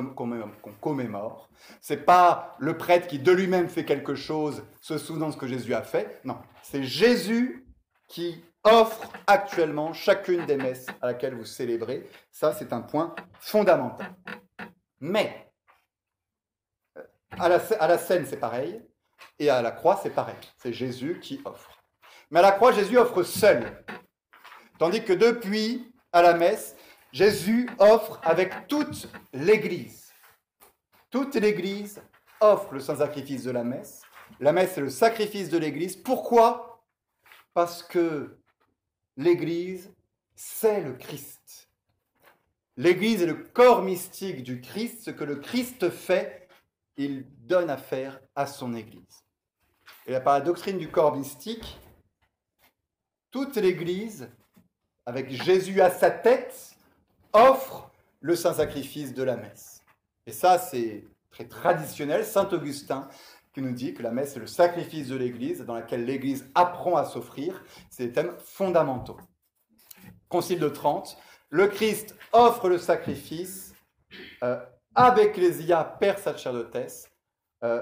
commémore. Ce n'est pas le prêtre qui de lui-même fait quelque chose, se souvenant de ce que Jésus a fait. Non, c'est Jésus qui offre actuellement chacune des messes à laquelle vous célébrez. Ça, c'est un point fondamental. Mais, euh, à la, à la scène, c'est pareil. Et à la croix, c'est pareil. C'est Jésus qui offre. Mais à la croix, Jésus offre seul. Tandis que depuis, à la messe, Jésus offre avec toute l'Église. Toute l'Église offre le saint-sacrifice de la messe. La messe est le sacrifice de l'Église. Pourquoi? Parce que l'Église, c'est le Christ. L'Église est le corps mystique du Christ. Ce que le Christ fait, il donne à faire à son Église. Et par la doctrine du corps mystique, toute l'Église, avec Jésus à sa tête, offre le saint sacrifice de la messe. Et ça, c'est très traditionnel. Saint Augustin qui nous dit que la messe est le sacrifice de l'Église, dans laquelle l'Église apprend à s'offrir. C'est des thèmes fondamentaux. Concile de Trente, le Christ offre le sacrifice euh, avec l'Ecclésia, père sacerdotesse, euh,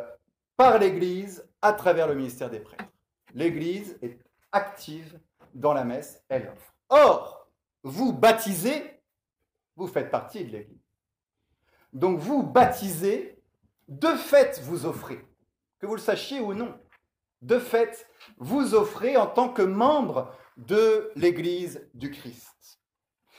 par l'Église à travers le ministère des prêtres. L'Église est active dans la messe, elle offre. Or, vous baptisez, vous faites partie de l'Église. Donc vous baptisez, de fait vous offrez, que vous le sachiez ou non. De fait, vous offrez en tant que membre de l'Église du Christ.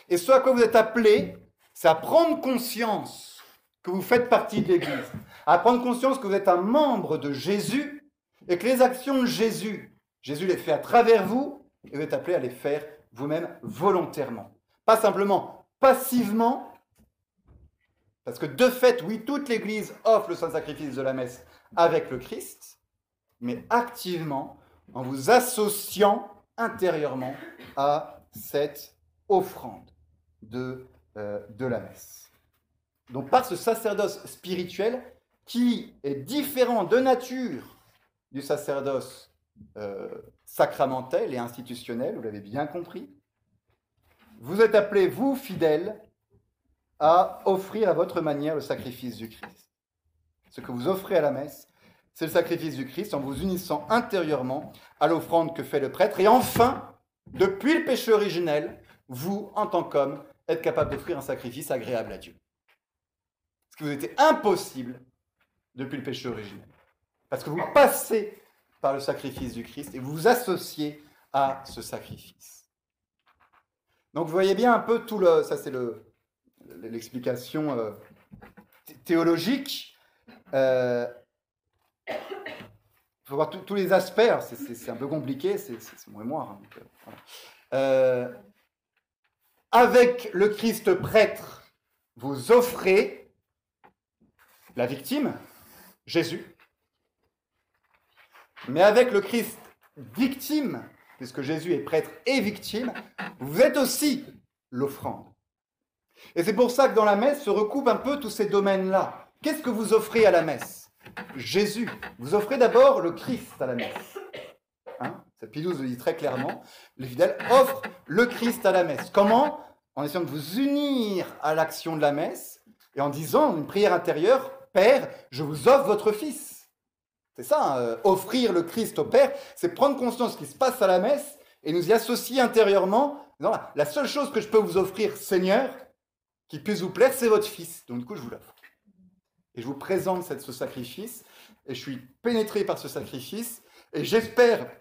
Et ce à quoi vous êtes appelé, c'est à prendre conscience que vous faites partie de l'Église, à prendre conscience que vous êtes un membre de Jésus et que les actions de Jésus, Jésus les fait à travers vous et vous êtes appelé à les faire vous-même volontairement. Pas simplement passivement, parce que de fait, oui, toute l'Église offre le saint-sacrifice de la messe avec le Christ, mais activement en vous associant intérieurement à cette offrande de, euh, la messe. Donc par ce sacerdoce spirituel qui est différent de nature du sacerdoce euh, sacramentel et institutionnel, vous l'avez bien compris, vous êtes appelés, vous, fidèles, à offrir à votre manière le sacrifice du Christ. Ce que vous offrez à la messe, c'est le sacrifice du Christ en vous unissant intérieurement à l'offrande que fait le prêtre. Et enfin, depuis le péché originel, vous, en tant qu'homme, êtes capable d'offrir un sacrifice agréable à Dieu. Ce qui vous était impossible depuis le péché originel. Parce que vous passez par le sacrifice du Christ et vous vous associez à ce sacrifice. Donc vous voyez bien un peu tout le... Ça c'est l'explication euh, théologique. Euh, il faut voir tous les aspects. C'est un peu compliqué, c'est mon mémoire. Hein, euh, euh, avec le Christ prêtre, vous offrez la victime, Jésus. Mais avec le Christ victime, puisque Jésus est prêtre et victime, vous êtes aussi l'offrande. Et c'est pour ça que dans la messe se recoupent un peu tous ces domaines-là. Qu'est-ce que vous offrez à la messe? Jésus. Vous offrez d'abord le Christ à la messe. Hein? Cette le dit très clairement. Les fidèles offrent le Christ à la messe. Comment? En essayant de vous unir à l'action de la messe et en disant une prière intérieure, Père, je vous offre votre Fils. C'est ça, hein, euh, offrir le Christ au Père, c'est prendre conscience de ce qui se passe à la messe et nous y associer intérieurement. La seule chose que je peux vous offrir, Seigneur, qui puisse vous plaire, c'est votre Fils. Donc du coup, je vous l'offre. Et je vous présente ce sacrifice, et je suis pénétré par ce sacrifice, et j'espère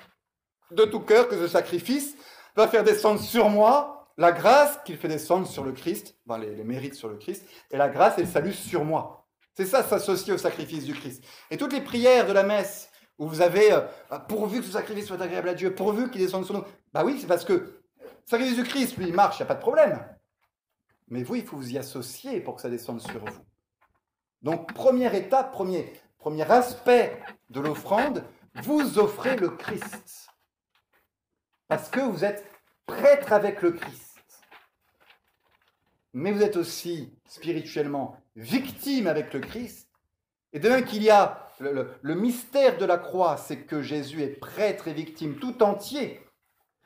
de tout cœur que ce sacrifice va faire descendre sur moi la grâce qu'il fait descendre sur le Christ, les, mérites sur le Christ, et la grâce et le salut sur moi. C'est ça, s'associer au sacrifice du Christ. Et toutes les prières de la messe, où vous avez, euh, ah, pourvu que ce sacrifice soit agréable à Dieu, pourvu qu'il descende sur nous, bah oui, c'est parce que le sacrifice du Christ, lui, il marche, il n'y a pas de problème. Mais vous, il faut vous y associer pour que ça descende sur vous. Donc, première étape, premier, premier aspect de l'offrande, vous offrez le Christ. Parce que vous êtes prêtre avec le Christ. Mais vous êtes aussi spirituellement victime avec le Christ. Et de même qu'il y a le, mystère de la croix, c'est que Jésus est prêtre et victime tout entier.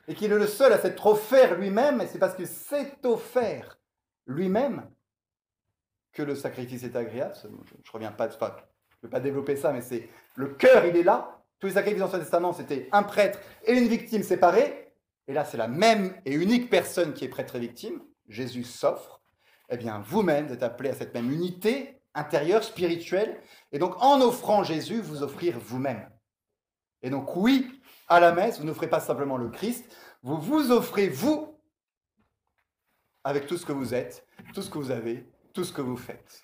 Et qu'il est le seul à s'être offert lui-même, et c'est parce que s'est offert lui-même que le sacrifice est agréable. Je ne reviens pas, je ne vais pas développer ça, mais c'est le cœur, il est là. Tous les sacrifices dans l'Ancien Testament, c'était un prêtre et une victime séparés. Et là, c'est la même et unique personne qui est prêtre et victime. Jésus s'offre. Eh bien, vous-même êtes appelés à cette même unité intérieure, spirituelle. Et donc, en offrant Jésus, vous offrir vous-même. Et donc, oui, à la messe, vous n'offrez pas simplement le Christ, vous vous offrez vous avec tout ce que vous êtes, tout ce que vous avez, tout ce que vous faites.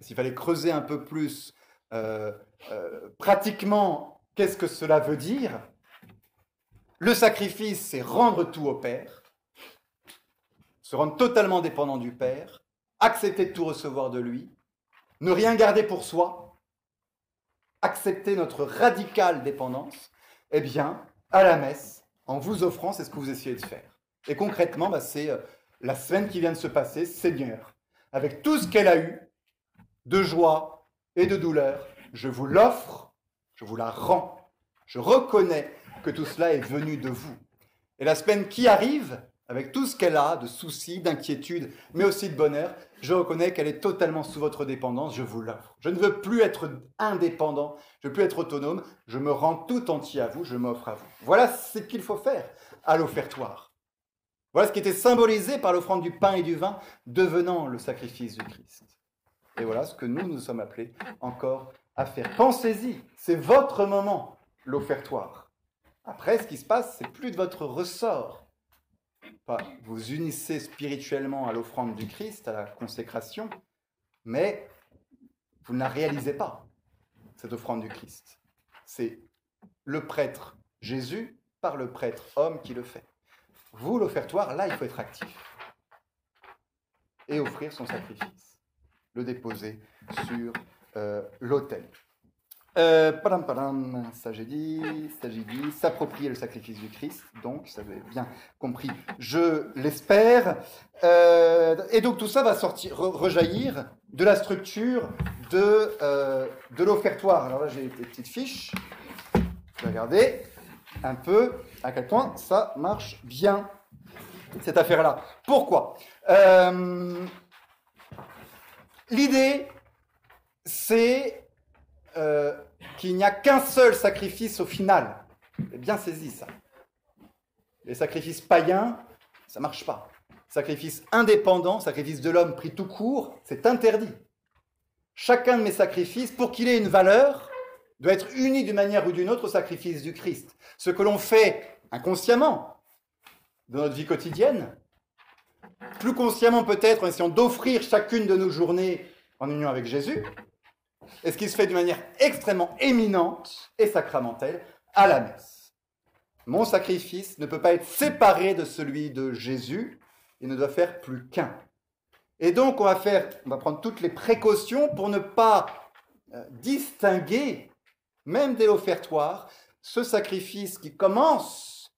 S'il fallait creuser un peu plus euh, euh, pratiquement, qu'est-ce que cela veut dire? Le sacrifice, c'est rendre tout au Père, se rendre totalement dépendant du Père, accepter de tout recevoir de lui, ne rien garder pour soi, accepter notre radicale dépendance, eh bien, à la messe, en vous offrant, c'est ce que vous essayez de faire. Et concrètement, bah, c'est euh, la semaine qui vient de se passer, Seigneur, avec tout ce qu'elle a eu, de joie et de douleur, je vous l'offre, je vous la rends. Je reconnais que tout cela est venu de vous. Et la semaine qui arrive, avec tout ce qu'elle a de soucis, d'inquiétudes, mais aussi de bonheur, je reconnais qu'elle est totalement sous votre dépendance, je vous l'offre. Je ne veux plus être indépendant, je veux plus être autonome, je me rends tout entier à vous, je m'offre à vous. Voilà ce qu'il faut faire à l'offertoire. Voilà ce qui était symbolisé par l'offrande du pain et du vin, devenant le sacrifice du Christ. Et voilà ce que nous nous sommes appelés encore à faire. Pensez-y, c'est votre moment, l'offertoire. Après, ce qui se passe, c'est plus de votre ressort vous unissez spirituellement à l'offrande du Christ, à la consécration, mais vous ne la réalisez pas, cette offrande du Christ. C'est le prêtre Jésus par le prêtre homme qui le fait. Vous, l'offertoire, là, il faut être actif et offrir son sacrifice, le déposer sur euh, l'autel. Euh, ça j'ai dit, ça j'ai dit, s'approprier le sacrifice du Christ, donc ça vous avez bien compris, je l'espère. Euh, et donc tout ça va sortir, rejaillir de la structure de, euh, de l'offertoire. Alors là j'ai des petites fiches, regarder un peu à quel point ça marche bien, cette affaire-là. Pourquoi? L'idée, c'est qu'il n'y a qu'un seul sacrifice au final. J'ai bien saisi ça. Les sacrifices païens, ça marche pas. Sacrifice indépendant, sacrifice de l'homme pris tout court, c'est interdit. Chacun de mes sacrifices, pour qu'il ait une valeur, doit être uni d'une manière ou d'une autre au sacrifice du Christ. Ce que l'on fait inconsciemment dans notre vie quotidienne, plus consciemment peut-être en essayant d'offrir chacune de nos journées en union avec Jésus, et ce qui se fait d'une manière extrêmement éminente et sacramentelle à la messe. Mon sacrifice ne peut pas être séparé de celui de Jésus, il ne doit faire plus qu'un. Et donc on va faire, on va prendre toutes les précautions pour ne pas euh, distinguer, même dès l'offertoire, ce sacrifice qui commence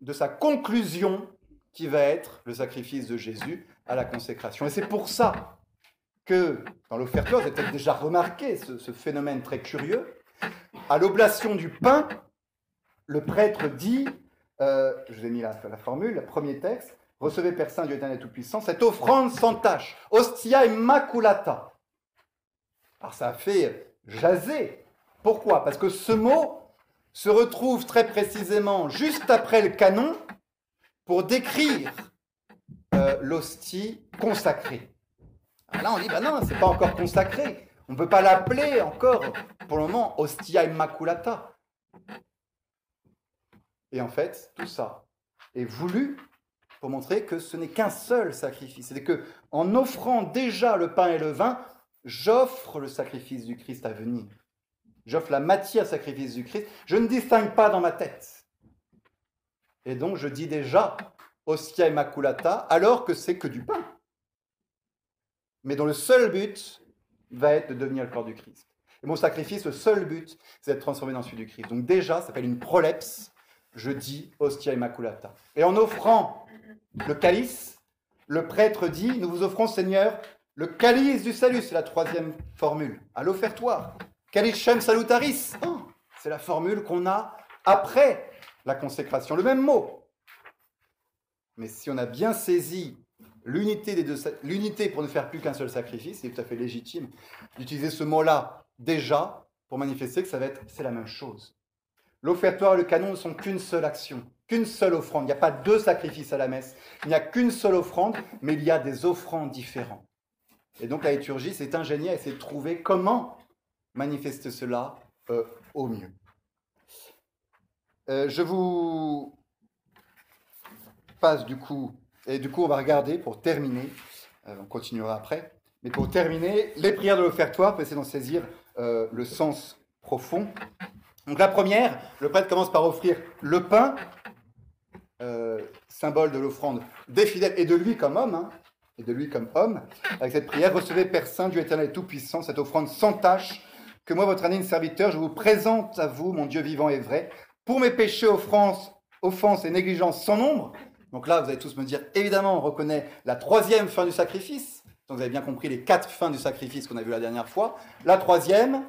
de sa conclusion qui va être le sacrifice de Jésus à la consécration. Et c'est pour ça que dans l'offertoire, vous avez peut-être déjà remarqué ce, phénomène très curieux? À l'oblation du pain, le prêtre dit, euh, je vous ai mis la, formule, le premier texte, recevez Père Saint, Dieu éternel tout-puissant, cette offrande sans tache, ostia immaculata. Alors ça a fait jaser. Pourquoi? Parce que ce mot se retrouve très précisément juste après le canon pour décrire euh, l'hostie consacrée. Ah, là, on dit, bah non, c'est pas encore consacré. On ne peut pas l'appeler encore, pour le moment, Ostia Immaculata. Et en fait, tout ça est voulu pour montrer que ce n'est qu'un seul sacrifice. C'est que en offrant déjà le pain et le vin, j'offre le sacrifice du Christ à venir. J'offre la matière sacrifice du Christ. Je ne distingue pas dans ma tête. Et donc je dis déjà Ostia Immaculata alors que c'est que du pain mais dont le seul but va être de devenir le corps du Christ. Et mon sacrifice, le seul but, c'est d'être transformé dans celui du Christ. Donc déjà, ça s'appelle une prolepse, je dis hostia immaculata. Et en offrant le calice, le prêtre dit, nous vous offrons, Seigneur, le calice du salut, c'est la troisième formule, à l'offertoire. Calicem salutaris, oh, c'est la formule qu'on a après la consécration, le même mot. Mais si on a bien saisi l'unité des deux, l'unité pour ne faire plus qu'un seul sacrifice, c'est tout à fait légitime d'utiliser ce mot-là déjà pour manifester que ça va être, c'est la même chose. L'offertoire et le canon ne sont qu'une seule action, qu'une seule offrande. Il n'y a pas deux sacrifices à la messe. Il n'y a qu'une seule offrande, mais il y a des offrandes différentes. Et donc la liturgie s'est ingéniée à essayer de trouver comment manifester cela euh, au mieux. Euh, je vous passe du coup et du coup, on va regarder pour terminer, euh, on continuera après, mais pour terminer, les prières de l'offertoire, pour essayer d'en saisir euh, le sens profond. Donc la première, le prêtre commence par offrir le pain, euh, symbole de l'offrande des fidèles et de lui comme homme, hein, et de lui comme homme, avec cette prière, recevez Père Saint, Dieu éternel et tout-puissant, cette offrande sans tâche, que moi, votre de serviteur, je vous présente à vous, mon Dieu vivant et vrai, pour mes péchés, offenses, offenses et négligences sans nombre, donc là, vous allez tous me dire, évidemment, on reconnaît la troisième fin du sacrifice. Donc vous avez bien compris les quatre fins du sacrifice qu'on a vu la dernière fois. La troisième,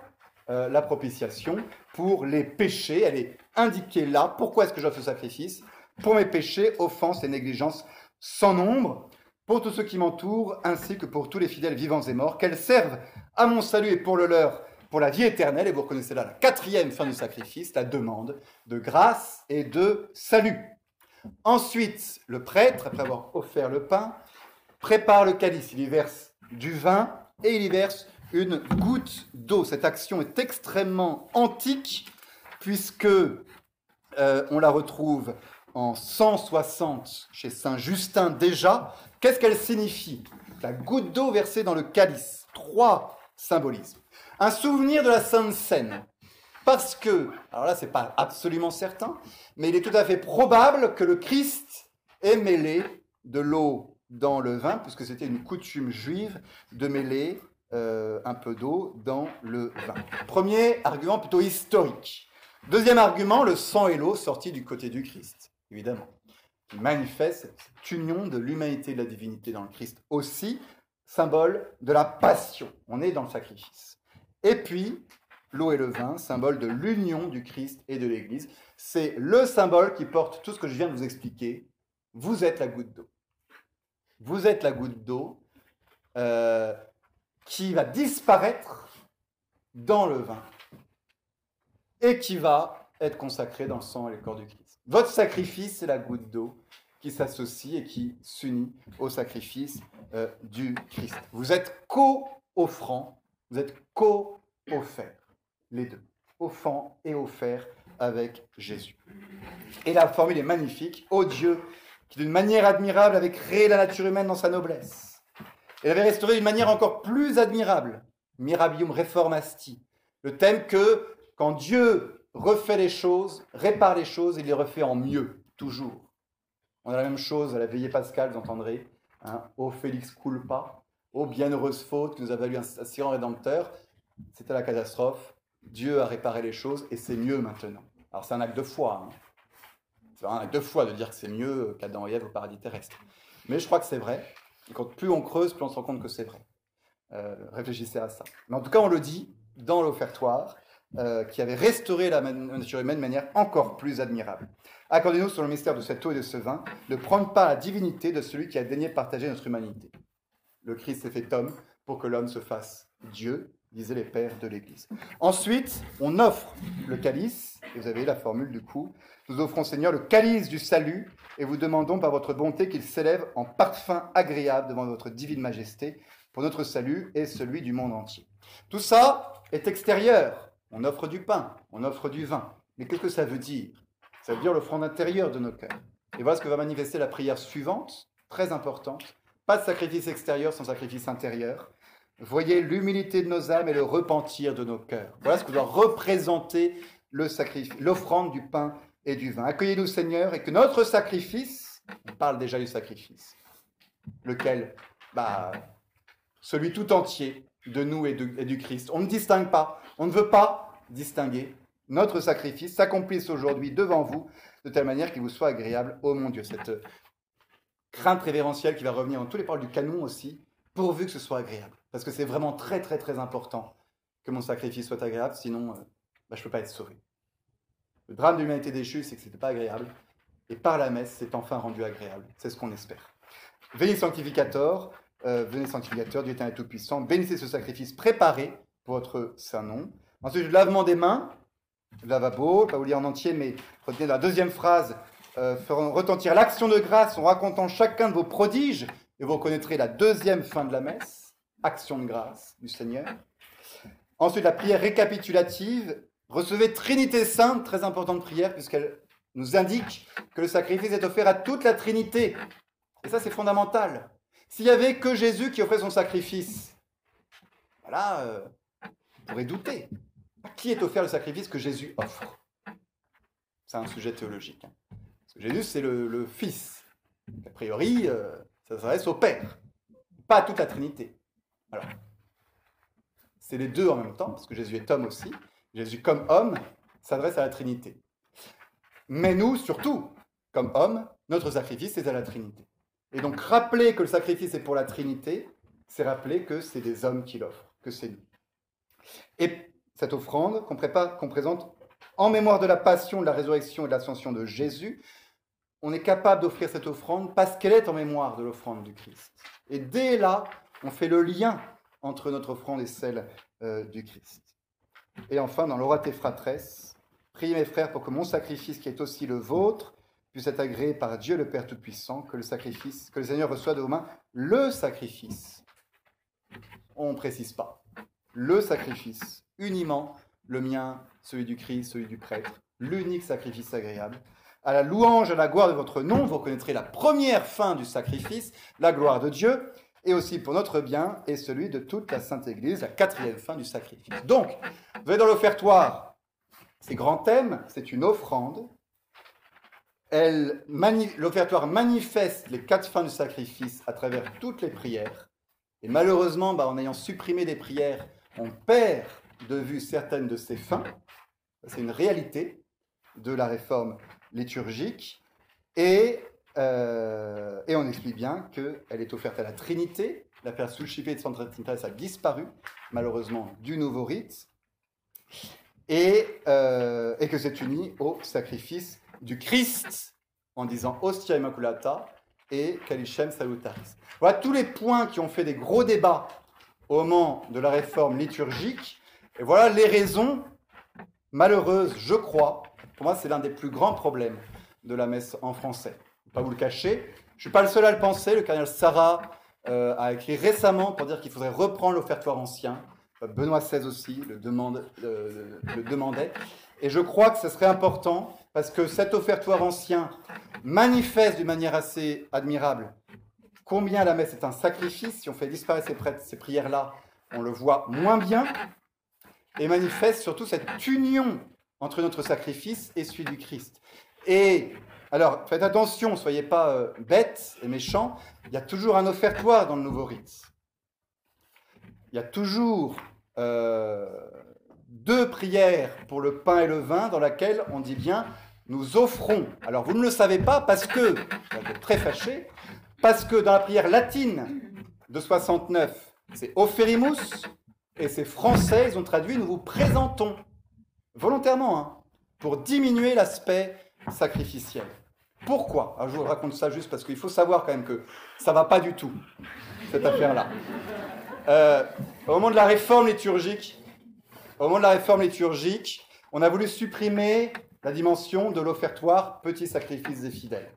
euh, la propitiation pour les péchés. Elle est indiquée là. Pourquoi est-ce que j'offre ce sacrifice? Pour mes péchés, offenses et négligences sans nombre, pour tous ceux qui m'entourent, ainsi que pour tous les fidèles vivants et morts, qu'elles servent à mon salut et pour le leur, pour la vie éternelle. Et vous reconnaissez là la quatrième fin du sacrifice, la demande de grâce et de salut. Ensuite, le prêtre, après avoir offert le pain, prépare le calice, il y verse du vin et il y verse une goutte d'eau. Cette action est extrêmement antique puisque euh, on la retrouve en 160 chez Saint Justin déjà. Qu'est-ce qu'elle signifie? La goutte d'eau versée dans le calice. Trois symbolismes. Un souvenir de la Sainte Seine. Parce que, alors là, c'est pas absolument certain, mais il est tout à fait probable que le Christ ait mêlé de l'eau dans le vin, puisque c'était une coutume juive de mêler euh, un peu d'eau dans le vin. Premier argument plutôt historique. Deuxième argument, le sang et l'eau sortis du côté du Christ, évidemment, qui manifeste cette union de l'humanité et de la divinité dans le Christ aussi, symbole de la passion. On est dans le sacrifice. Et puis, l'eau et le vin, symbole de l'union du Christ et de l'Église. C'est le symbole qui porte tout ce que je viens de vous expliquer. Vous êtes la goutte d'eau. Vous êtes la goutte d'eau euh, qui va disparaître dans le vin et qui va être consacré dans le sang et le corps du Christ. Votre sacrifice, c'est la goutte d'eau qui s'associe et qui s'unit au sacrifice euh, du Christ. Vous êtes co-offrant, vous êtes co-offert les deux, offrant et offert avec Jésus. Et la formule est magnifique. Ô Dieu, qui d'une manière admirable avait créé la nature humaine dans sa noblesse, et l'avait restaurée d'une manière encore plus admirable, Mirabium Reformasti, le thème que quand Dieu refait les choses, répare les choses, il les refait en mieux, toujours. On a la même chose à la veillée pascale, vous entendrez, hein, ô Félix culpa, ô bienheureuse faute, qui nous a valu un si rédempteur, c'était la catastrophe, Dieu a réparé les choses et c'est mieux maintenant. Alors c'est un acte de foi. Hein. C'est un acte de foi de dire que c'est mieux qu'Adam et Ève au paradis terrestre. Mais je crois que c'est vrai. Et quand plus on creuse, plus on se rend compte que c'est vrai. Euh, réfléchissez à ça. Mais en tout cas, on le dit dans l'offertoire, euh, qui avait restauré la nature humaine de manière encore plus admirable. Accordez-nous sur le mystère de cette eau et de ce vin de prendre part à la divinité de celui qui a daigné partager notre humanité. Le Christ s'est fait homme pour que l'homme se fasse Dieu disaient les pères de l'Église. Ensuite, on offre le calice, et vous avez la formule du coup. Nous offrons, Seigneur, le calice du salut, et vous demandons par votre bonté qu'il s'élève en parfum agréable devant votre divine majesté, pour notre salut et celui du monde entier. Tout ça est extérieur. On offre du pain, on offre du vin. Mais qu'est-ce que ça veut dire? Ça veut dire l'offrande intérieure de nos cœurs. Et voilà ce que va manifester la prière suivante, très importante. Pas de sacrifice extérieur sans sacrifice intérieur. Voyez l'humilité de nos âmes et le repentir de nos cœurs. Voilà ce que doit représenter le sacrifice, l'offrande du pain et du vin. Accueillez-nous, Seigneur, et que notre sacrifice, on parle déjà du sacrifice, lequel bah, Celui tout entier de nous et, et du Christ. On ne distingue pas, on ne veut pas distinguer. Notre sacrifice s'accomplisse aujourd'hui devant vous de telle manière qu'il vous soit agréable, ô mon Dieu. Cette crainte révérentielle qui va revenir dans tous les paroles du canon aussi, pourvu que ce soit agréable. Parce que c'est vraiment très très très important que mon sacrifice soit agréable, sinon euh, bah, je ne peux pas être sauvé. Le drame de l'humanité déchue, c'est que ce n'était pas agréable, et par la messe, c'est enfin rendu agréable. C'est ce qu'on espère. Venez sanctificateur, euh, venez sanctificateur, Dieu est tout-puissant, bénissez ce sacrifice préparé pour votre saint nom. Ensuite, le lavement des mains, lavabo, pas vous lire en entier, mais retenez la deuxième phrase, euh, feront retentir l'action de grâce en racontant chacun de vos prodiges, et vous reconnaîtrez la deuxième fin de la messe, action de grâce du Seigneur. Ensuite, la prière récapitulative. Recevez Trinité Sainte, très importante prière, puisqu'elle nous indique que le sacrifice est offert à toute la Trinité. Et ça, c'est fondamental. S'il n'y avait que Jésus qui offrait son sacrifice, voilà, euh, on pourrait douter. Qui est offert le sacrifice que Jésus offre? C'est un sujet théologique. Hein. Jésus, c'est le, Fils. A priori, euh, ça s'adresse au Père, pas à toute la Trinité. Alors, c'est les deux en même temps, parce que Jésus est homme aussi. Jésus, comme homme, s'adresse à la Trinité. Mais nous, surtout, comme hommes, notre sacrifice est à la Trinité. Et donc, rappeler que le sacrifice est pour la Trinité, c'est rappeler que c'est des hommes qui l'offrent, que c'est nous. Et cette offrande qu'on présente en mémoire de la passion, de la résurrection et de l'ascension de Jésus, on est capable d'offrir cette offrande parce qu'elle est en mémoire de l'offrande du Christ. Et dès là, on fait le lien entre notre offrande et celle euh, du Christ. Et enfin, dans l'Orate Fratres, priez mes frères pour que mon sacrifice, qui est aussi le vôtre, puisse être agréé par Dieu le Père Tout-Puissant, que le sacrifice, que le Seigneur reçoit de vos mains le sacrifice. On ne précise pas. Le sacrifice, uniment le mien, celui du Christ, celui du prêtre, l'unique sacrifice agréable, à la louange, à la gloire de votre nom, vous reconnaîtrez la première fin du sacrifice, la gloire de Dieu, et aussi pour notre bien et celui de toute la Sainte Église, la quatrième fin du sacrifice. Donc, vous avez dans l'offertoire ces grands thèmes, c'est une offrande. L'offertoire manifeste les quatre fins du sacrifice à travers toutes les prières. Et malheureusement, bah, en ayant supprimé des prières, on perd de vue certaines de ces fins. C'est une réalité de la réforme liturgique. Et, euh, et on explique bien qu'elle est offerte à la Trinité. La Père Sulchipé de Santa Trinitas a disparu, malheureusement, du nouveau rite. Et, euh, et que c'est uni au sacrifice du Christ en disant Ostia Immaculata et Calichem Salutaris. Voilà tous les points qui ont fait des gros débats au moment de la réforme liturgique. Et voilà les raisons malheureuses, je crois, pour moi, c'est l'un des plus grands problèmes de la messe en français. Pas vous le cacher. Je ne suis pas le seul à le penser. Le cardinal Sarah euh, a écrit récemment pour dire qu'il faudrait reprendre l'offertoire ancien. Benoît XVI aussi euh, le demandait. Et je crois que ce serait important parce que cet offertoire ancien manifeste d'une manière assez admirable combien la messe est un sacrifice. Si on fait disparaître ces prières-là, on le voit moins bien. Et manifeste surtout cette union entre notre sacrifice et celui du Christ. Et alors, faites attention, soyez pas euh, bêtes et méchants, il y a toujours un offertoire dans le nouveau rite. Il y a toujours euh, deux prières pour le pain et le vin dans laquelle on dit bien nous offrons. Alors vous ne le savez pas parce que, vous êtes très fâché, parce que dans la prière latine de 69, c'est offerimus et c'est français, ils ont traduit nous vous présentons volontairement, hein, pour diminuer l'aspect sacrificiel. Pourquoi? Alors, Je vous raconte ça juste parce qu'il faut savoir quand même que ça ne va pas du tout, cette affaire-là. Euh, au moment de la réforme liturgique, au moment de la réforme liturgique, on a voulu supprimer la dimension de l'offertoire petit sacrifice des fidèles.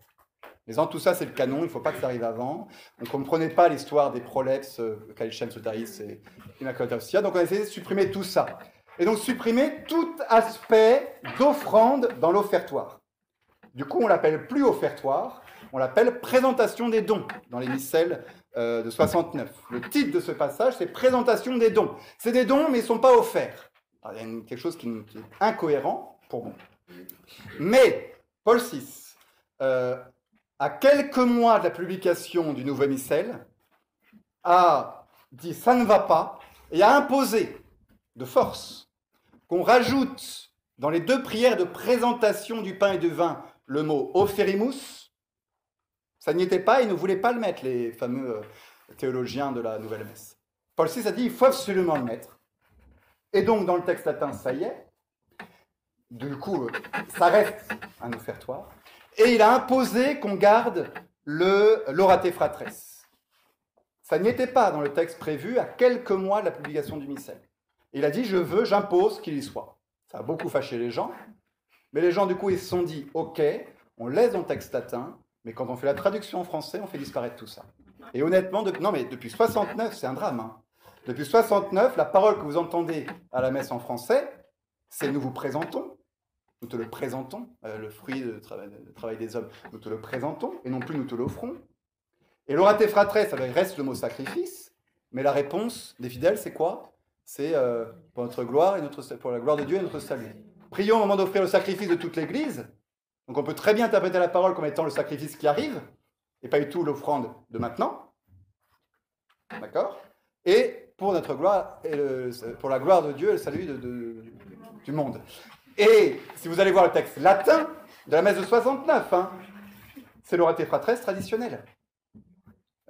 Mais en tout ça, c'est le canon, il ne faut pas que ça arrive avant. On ne comprenait pas l'histoire des prolex, euh, Kalichem, Sotaris et Immaculata Donc on a essayé de supprimer tout ça et donc supprimer tout aspect d'offrande dans l'offertoire. Du coup, on l'appelle plus offertoire, on l'appelle présentation des dons dans les missels euh, de 69. Le titre de ce passage, c'est présentation des dons. C'est des dons, mais ils ne sont pas offerts. il y a quelque chose qui, est incohérent pour moi. Mais Paul VI, euh, à quelques mois de la publication du nouveau missel, a dit ça ne va pas et a imposé de force qu'on rajoute dans les deux prières de présentation du pain et du vin le mot oferimus, ça n'y était pas, ils ne voulaient pas le mettre, les fameux euh, théologiens de la Nouvelle Messe. Paul VI a dit, il faut absolument le mettre. Et donc, dans le texte latin, ça y est. Du coup, euh, ça reste un offertoire. Et il a imposé qu'on garde le l'orate fratres. Ça n'y était pas dans le texte prévu à quelques mois de la publication du missel. Il a dit, je veux, j'impose qu'il y soit. Ça a beaucoup fâché les gens, mais les gens, du coup, ils se sont dit, ok, on laisse dans texte latin, mais quand on fait la traduction en français, on fait disparaître tout ça. Et honnêtement, non mais depuis 69, c'est un drame. Hein. Depuis 69, la parole que vous entendez à la messe en français, c'est nous vous présentons, nous te le présentons, euh, le fruit du travail, des hommes, nous te le présentons, et non plus nous te l'offrons. Et l'orate fratres, ça reste le mot sacrifice, mais la réponse des fidèles, c'est quoi? C'est euh, pour notre gloire et notre, pour la gloire de Dieu et notre salut. Prions au moment d'offrir le sacrifice de toute l'Église. Donc on peut très bien interpréter la parole comme étant le sacrifice qui arrive, et pas du tout l'offrande de maintenant. D'accord? Et pour notre gloire, et pour la gloire de Dieu et le salut du monde. Et si vous allez voir le texte latin de la messe de 69, hein, c'est l'orate fratres traditionnel.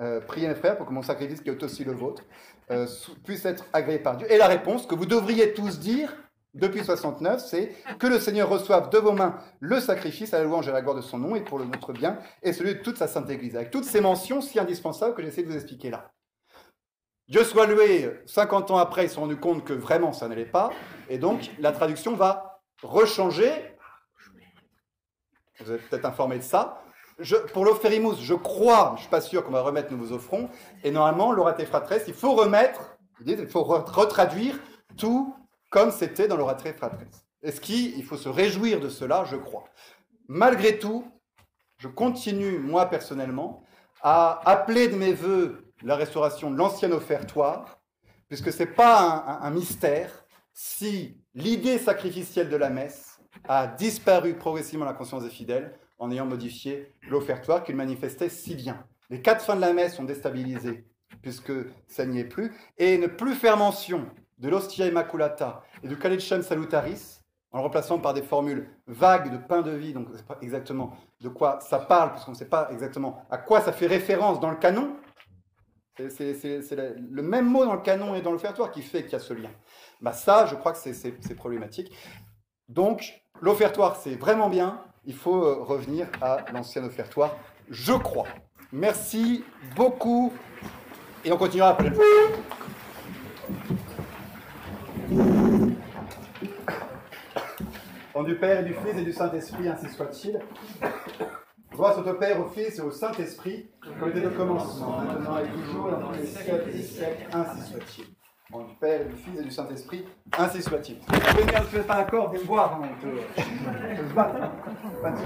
Euh, priez mes frères pour que mon sacrifice, qui est aussi le vôtre, euh, puisse être agréé par Dieu. Et la réponse que vous devriez tous dire depuis 69, c'est que le Seigneur reçoive de vos mains le sacrifice à la louange et à la gloire de son nom et pour le notre bien et celui de toute sa sainte Église. Avec toutes ces mentions si indispensables que j'essaie de vous expliquer là. Dieu soit loué, 50 ans après, ils se sont rendus compte que vraiment ça n'allait pas, et donc la traduction va rechanger. Vous êtes peut-être informé de ça. Pour l'offérimous, je crois, je ne suis pas sûr qu'on va remettre nous vous offrons, et normalement, l'oraté fratres, il faut remettre, il faut retraduire tout comme c'était dans l'oraté fratres. Est-ce qu'il faut se réjouir de cela, je crois. Malgré tout, je continue, moi personnellement, à appeler de mes voeux la restauration de l'ancien offertoire, puisque ce n'est pas un, mystère si l'idée sacrificielle de la messe a disparu progressivement de la conscience des fidèles en ayant modifié l'offertoire qu'il manifestait si bien. Les quatre fins de la messe sont déstabilisées puisque ça n'y est plus, et ne plus faire mention de l'ostia immaculata et du calicem salutaris, en le remplaçant par des formules vagues de pain de vie, donc on ne sait pas exactement de quoi ça parle, puisqu'on ne sait pas exactement à quoi ça fait référence dans le canon, c'est le même mot dans le canon et dans l'offertoire qui fait qu'il y a ce lien. Bah ça, je crois que c'est problématique. Donc, l'offertoire, c'est vraiment bien. Il faut euh, revenir à l'ancien offertoire, je crois. Merci beaucoup. Et on continuera après. Au du Père, et du Fils et du Saint-Esprit, ainsi soit-il. Grâce au Père, au Fils et au Saint-Esprit, comme était le commencement, maintenant et toujours, dans les siècles des siècles, ainsi soit-il. Bon, du Père, du Fils et du Saint-Esprit, ainsi soit-il. Vous pouvez venir, pas d'accord, viens me voir, hein, on peut, se battre. Pas de